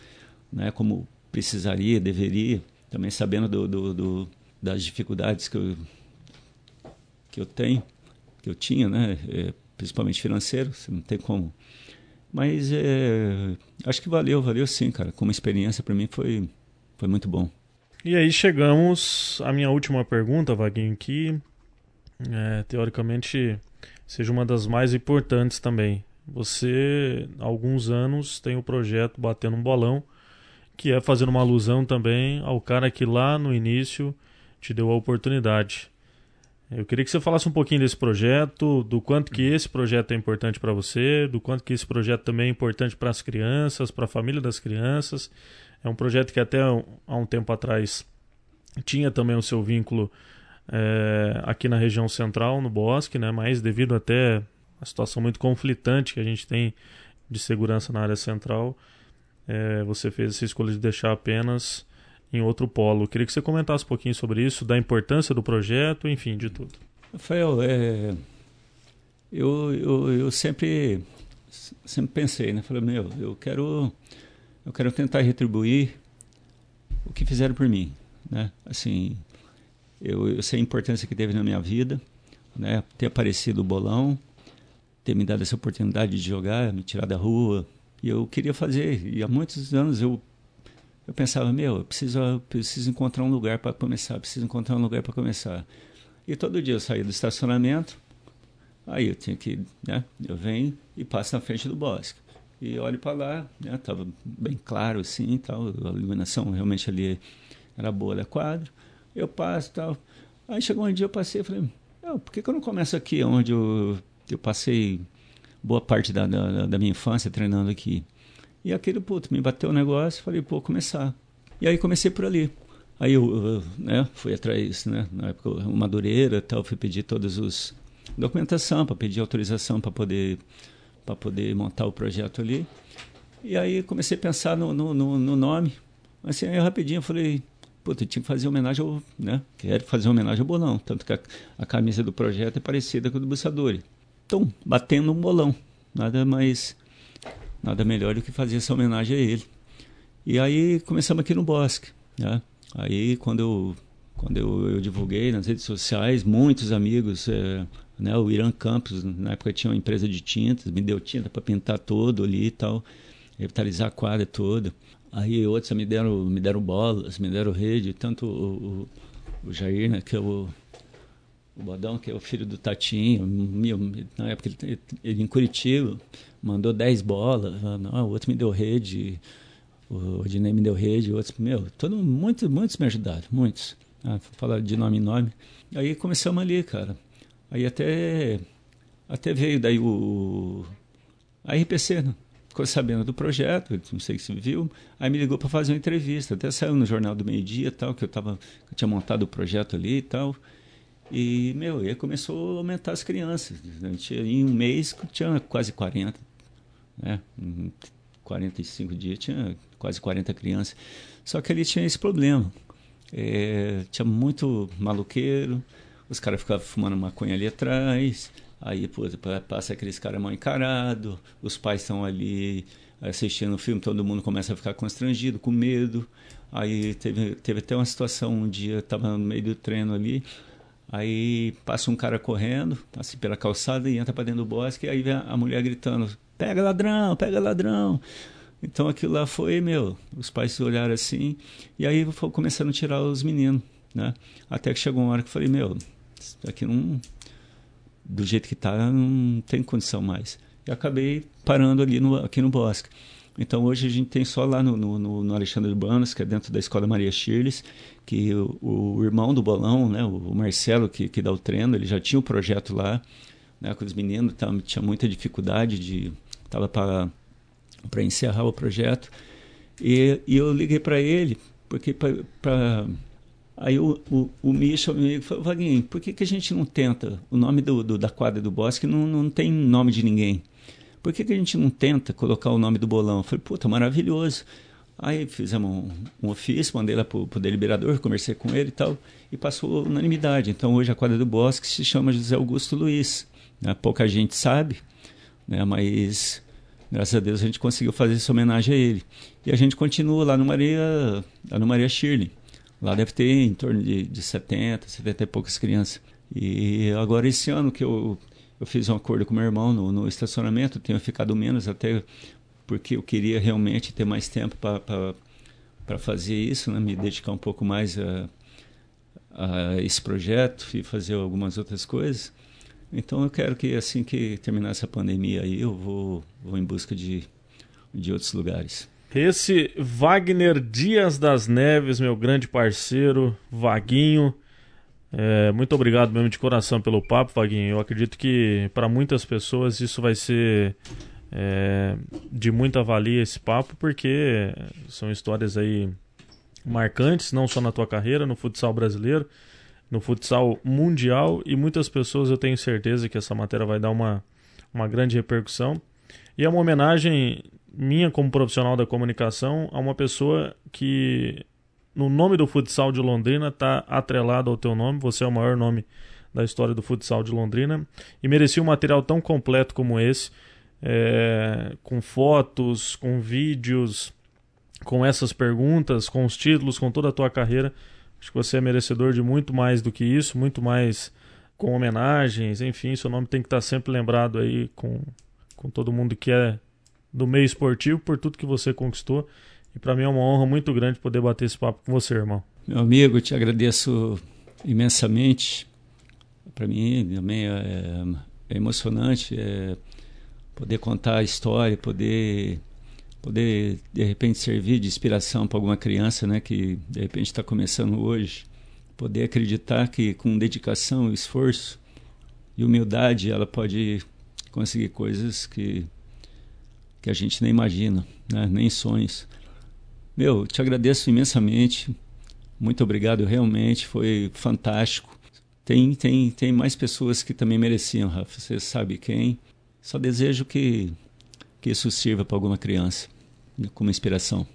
né? como precisaria, deveria, também sabendo do, do, do das dificuldades que eu, que eu tenho, que eu tinha, né? É, principalmente financeiro, você não tem como. Mas é, acho que valeu, valeu sim, cara. Como experiência para mim foi, foi muito bom. E aí chegamos à minha última pergunta, Vaguinho, que é, teoricamente seja uma das mais importantes também. Você, há alguns anos, tem o projeto Batendo um Bolão, que é fazendo uma alusão também ao cara que lá no início te deu a oportunidade. Eu queria que você falasse um pouquinho desse projeto, do quanto que esse projeto é importante para você, do quanto que esse projeto também é importante para as crianças, para a família das crianças. É um projeto que até há um tempo atrás tinha também o seu vínculo é, aqui na região central, no Bosque, né? mas devido até a situação muito conflitante que a gente tem de segurança na área central, é, você fez essa escolha de deixar apenas em outro polo. Queria que você comentasse um pouquinho sobre isso, da importância do projeto, enfim, de tudo. Rafael, é, eu, eu, eu sempre, sempre pensei, né? Falei, meu, eu quero, eu quero tentar retribuir o que fizeram por mim, né? Assim, eu, eu sei a importância que teve na minha vida, né? Ter aparecido o bolão, ter me dado essa oportunidade de jogar, me tirar da rua. E eu queria fazer. E há muitos anos eu eu pensava, meu, eu preciso, eu preciso encontrar um lugar para começar, preciso encontrar um lugar para começar. E todo dia eu saía do estacionamento, aí eu tinha que, né, eu venho e passo na frente do bosque. E olho para lá, né, tava bem claro assim, tal, a iluminação realmente ali era boa da quadra. Eu passo tal. Aí chegou um dia eu passei e falei, por que, que eu não começo aqui, onde eu, eu passei boa parte da, da, da minha infância treinando aqui? E aquele, puto, me bateu o negócio, falei, pô, começar. E aí comecei por ali. Aí eu, né, fui atrás, né, na época, o Madureira tal, fui pedir todos os documentação para pedir autorização para poder para poder montar o projeto ali. E aí comecei a pensar no, no, no, no nome. Assim, aí rapidinho eu falei, puta, tinha que fazer homenagem ao, né, quero fazer homenagem ao bolão, tanto que a, a camisa do projeto é parecida com a do Bussadori. Então, batendo um bolão, nada mais nada melhor do que fazer essa homenagem a ele. E aí começamos aqui no Bosque. Né? Aí quando eu, quando eu, eu divulguei nas redes sociais, muitos amigos, é, né, o Irã Campos, na época tinha uma empresa de tintas, me deu tinta para pintar todo ali e tal, revitalizar a quadra toda. Aí outros me deram, me deram bolas, me deram rede, tanto o, o, o Jair, né, que é o o Bodão, que é o filho do Tatinho, meu, na época ele, ele em Curitiba, mandou 10 bolas, não, o outro me deu rede, o Odinei me deu rede, outros, meu, todo, muito, muitos me ajudaram, muitos. Ah, falar de nome em nome. Aí começamos ali, cara. Aí até, até veio daí o, a RPC, né? ficou sabendo do projeto, não sei se viu, aí me ligou para fazer uma entrevista, até saiu no Jornal do Meio Dia, tal, que eu, tava, eu tinha montado o projeto ali e tal, e, meu, aí começou a aumentar as crianças. A gente, em um mês tinha quase 40, né? Em 45 dias tinha quase 40 crianças. Só que ali tinha esse problema. É, tinha muito maluqueiro, os caras ficavam fumando maconha ali atrás, aí pô, passa aqueles caras mal encarados, os pais estão ali assistindo o filme, todo mundo começa a ficar constrangido, com medo. Aí teve, teve até uma situação, um dia estava no meio do treino ali, Aí passa um cara correndo, assim pela calçada e entra para dentro do bosque, aí vem a mulher gritando: pega ladrão, pega ladrão. Então aquilo lá foi, meu, os pais olharam assim, e aí foi começando a tirar os meninos, né? Até que chegou uma hora que eu falei: meu, aqui não. Do jeito que tá, não tem condição mais. E acabei parando ali no, aqui no bosque. Então hoje a gente tem só lá no, no, no Alexandre Urbanos, que é dentro da Escola Maria Shirles, que o, o, irmão do bolão, né, o Marcelo, que, que dá o treino, ele já tinha o projeto lá, né, com os meninos, tava, tinha muita dificuldade de. Estava para encerrar o projeto. E, e eu liguei para ele, porque para. Aí o, o, o Misha, me falou, Vaguinho, por que, que a gente não tenta? O nome do, do da quadra do bosque não, não tem nome de ninguém por que, que a gente não tenta colocar o nome do bolão? Eu falei, puta, maravilhoso. Aí fizemos um, um ofício, mandei lá para o deliberador, conversei com ele e tal, e passou unanimidade. Então hoje a quadra do Bosque se chama José Augusto Luiz. Né? Pouca gente sabe, né? mas graças a Deus a gente conseguiu fazer essa homenagem a ele. E a gente continua lá no Maria, lá no Maria Shirley. Lá deve ter em torno de, de 70, 70 e poucas crianças. E agora esse ano que eu eu fiz um acordo com meu irmão no, no estacionamento, tenho ficado menos até porque eu queria realmente ter mais tempo para fazer isso, né? me dedicar um pouco mais a, a esse projeto e fazer algumas outras coisas. Então eu quero que assim que terminar essa pandemia aí, eu vou, vou em busca de, de outros lugares. Esse Wagner Dias das Neves, meu grande parceiro, Vaguinho, é, muito obrigado mesmo de coração pelo papo, Vaguinho. Eu acredito que para muitas pessoas isso vai ser é, de muita valia esse papo, porque são histórias aí marcantes, não só na tua carreira, no futsal brasileiro, no futsal mundial, e muitas pessoas eu tenho certeza que essa matéria vai dar uma, uma grande repercussão. E é uma homenagem minha como profissional da comunicação a uma pessoa que no nome do futsal de Londrina está atrelado ao teu nome. Você é o maior nome da história do futsal de Londrina e merecia um material tão completo como esse, é, com fotos, com vídeos, com essas perguntas, com os títulos, com toda a tua carreira. Acho que você é merecedor de muito mais do que isso, muito mais com homenagens, enfim, seu nome tem que estar sempre lembrado aí com, com todo mundo que é do meio esportivo por tudo que você conquistou. E para mim é uma honra muito grande poder bater esse papo com você, irmão. Meu amigo, te agradeço imensamente. Para mim também é, é emocionante é poder contar a história, poder poder de repente servir de inspiração para alguma criança, né, que de repente está começando hoje, poder acreditar que com dedicação, esforço e humildade ela pode conseguir coisas que que a gente nem imagina, né, nem sonhos. Meu, te agradeço imensamente. Muito obrigado, realmente foi fantástico. Tem tem tem mais pessoas que também mereciam, Rafa. Você sabe quem? Só desejo que que isso sirva para alguma criança como inspiração.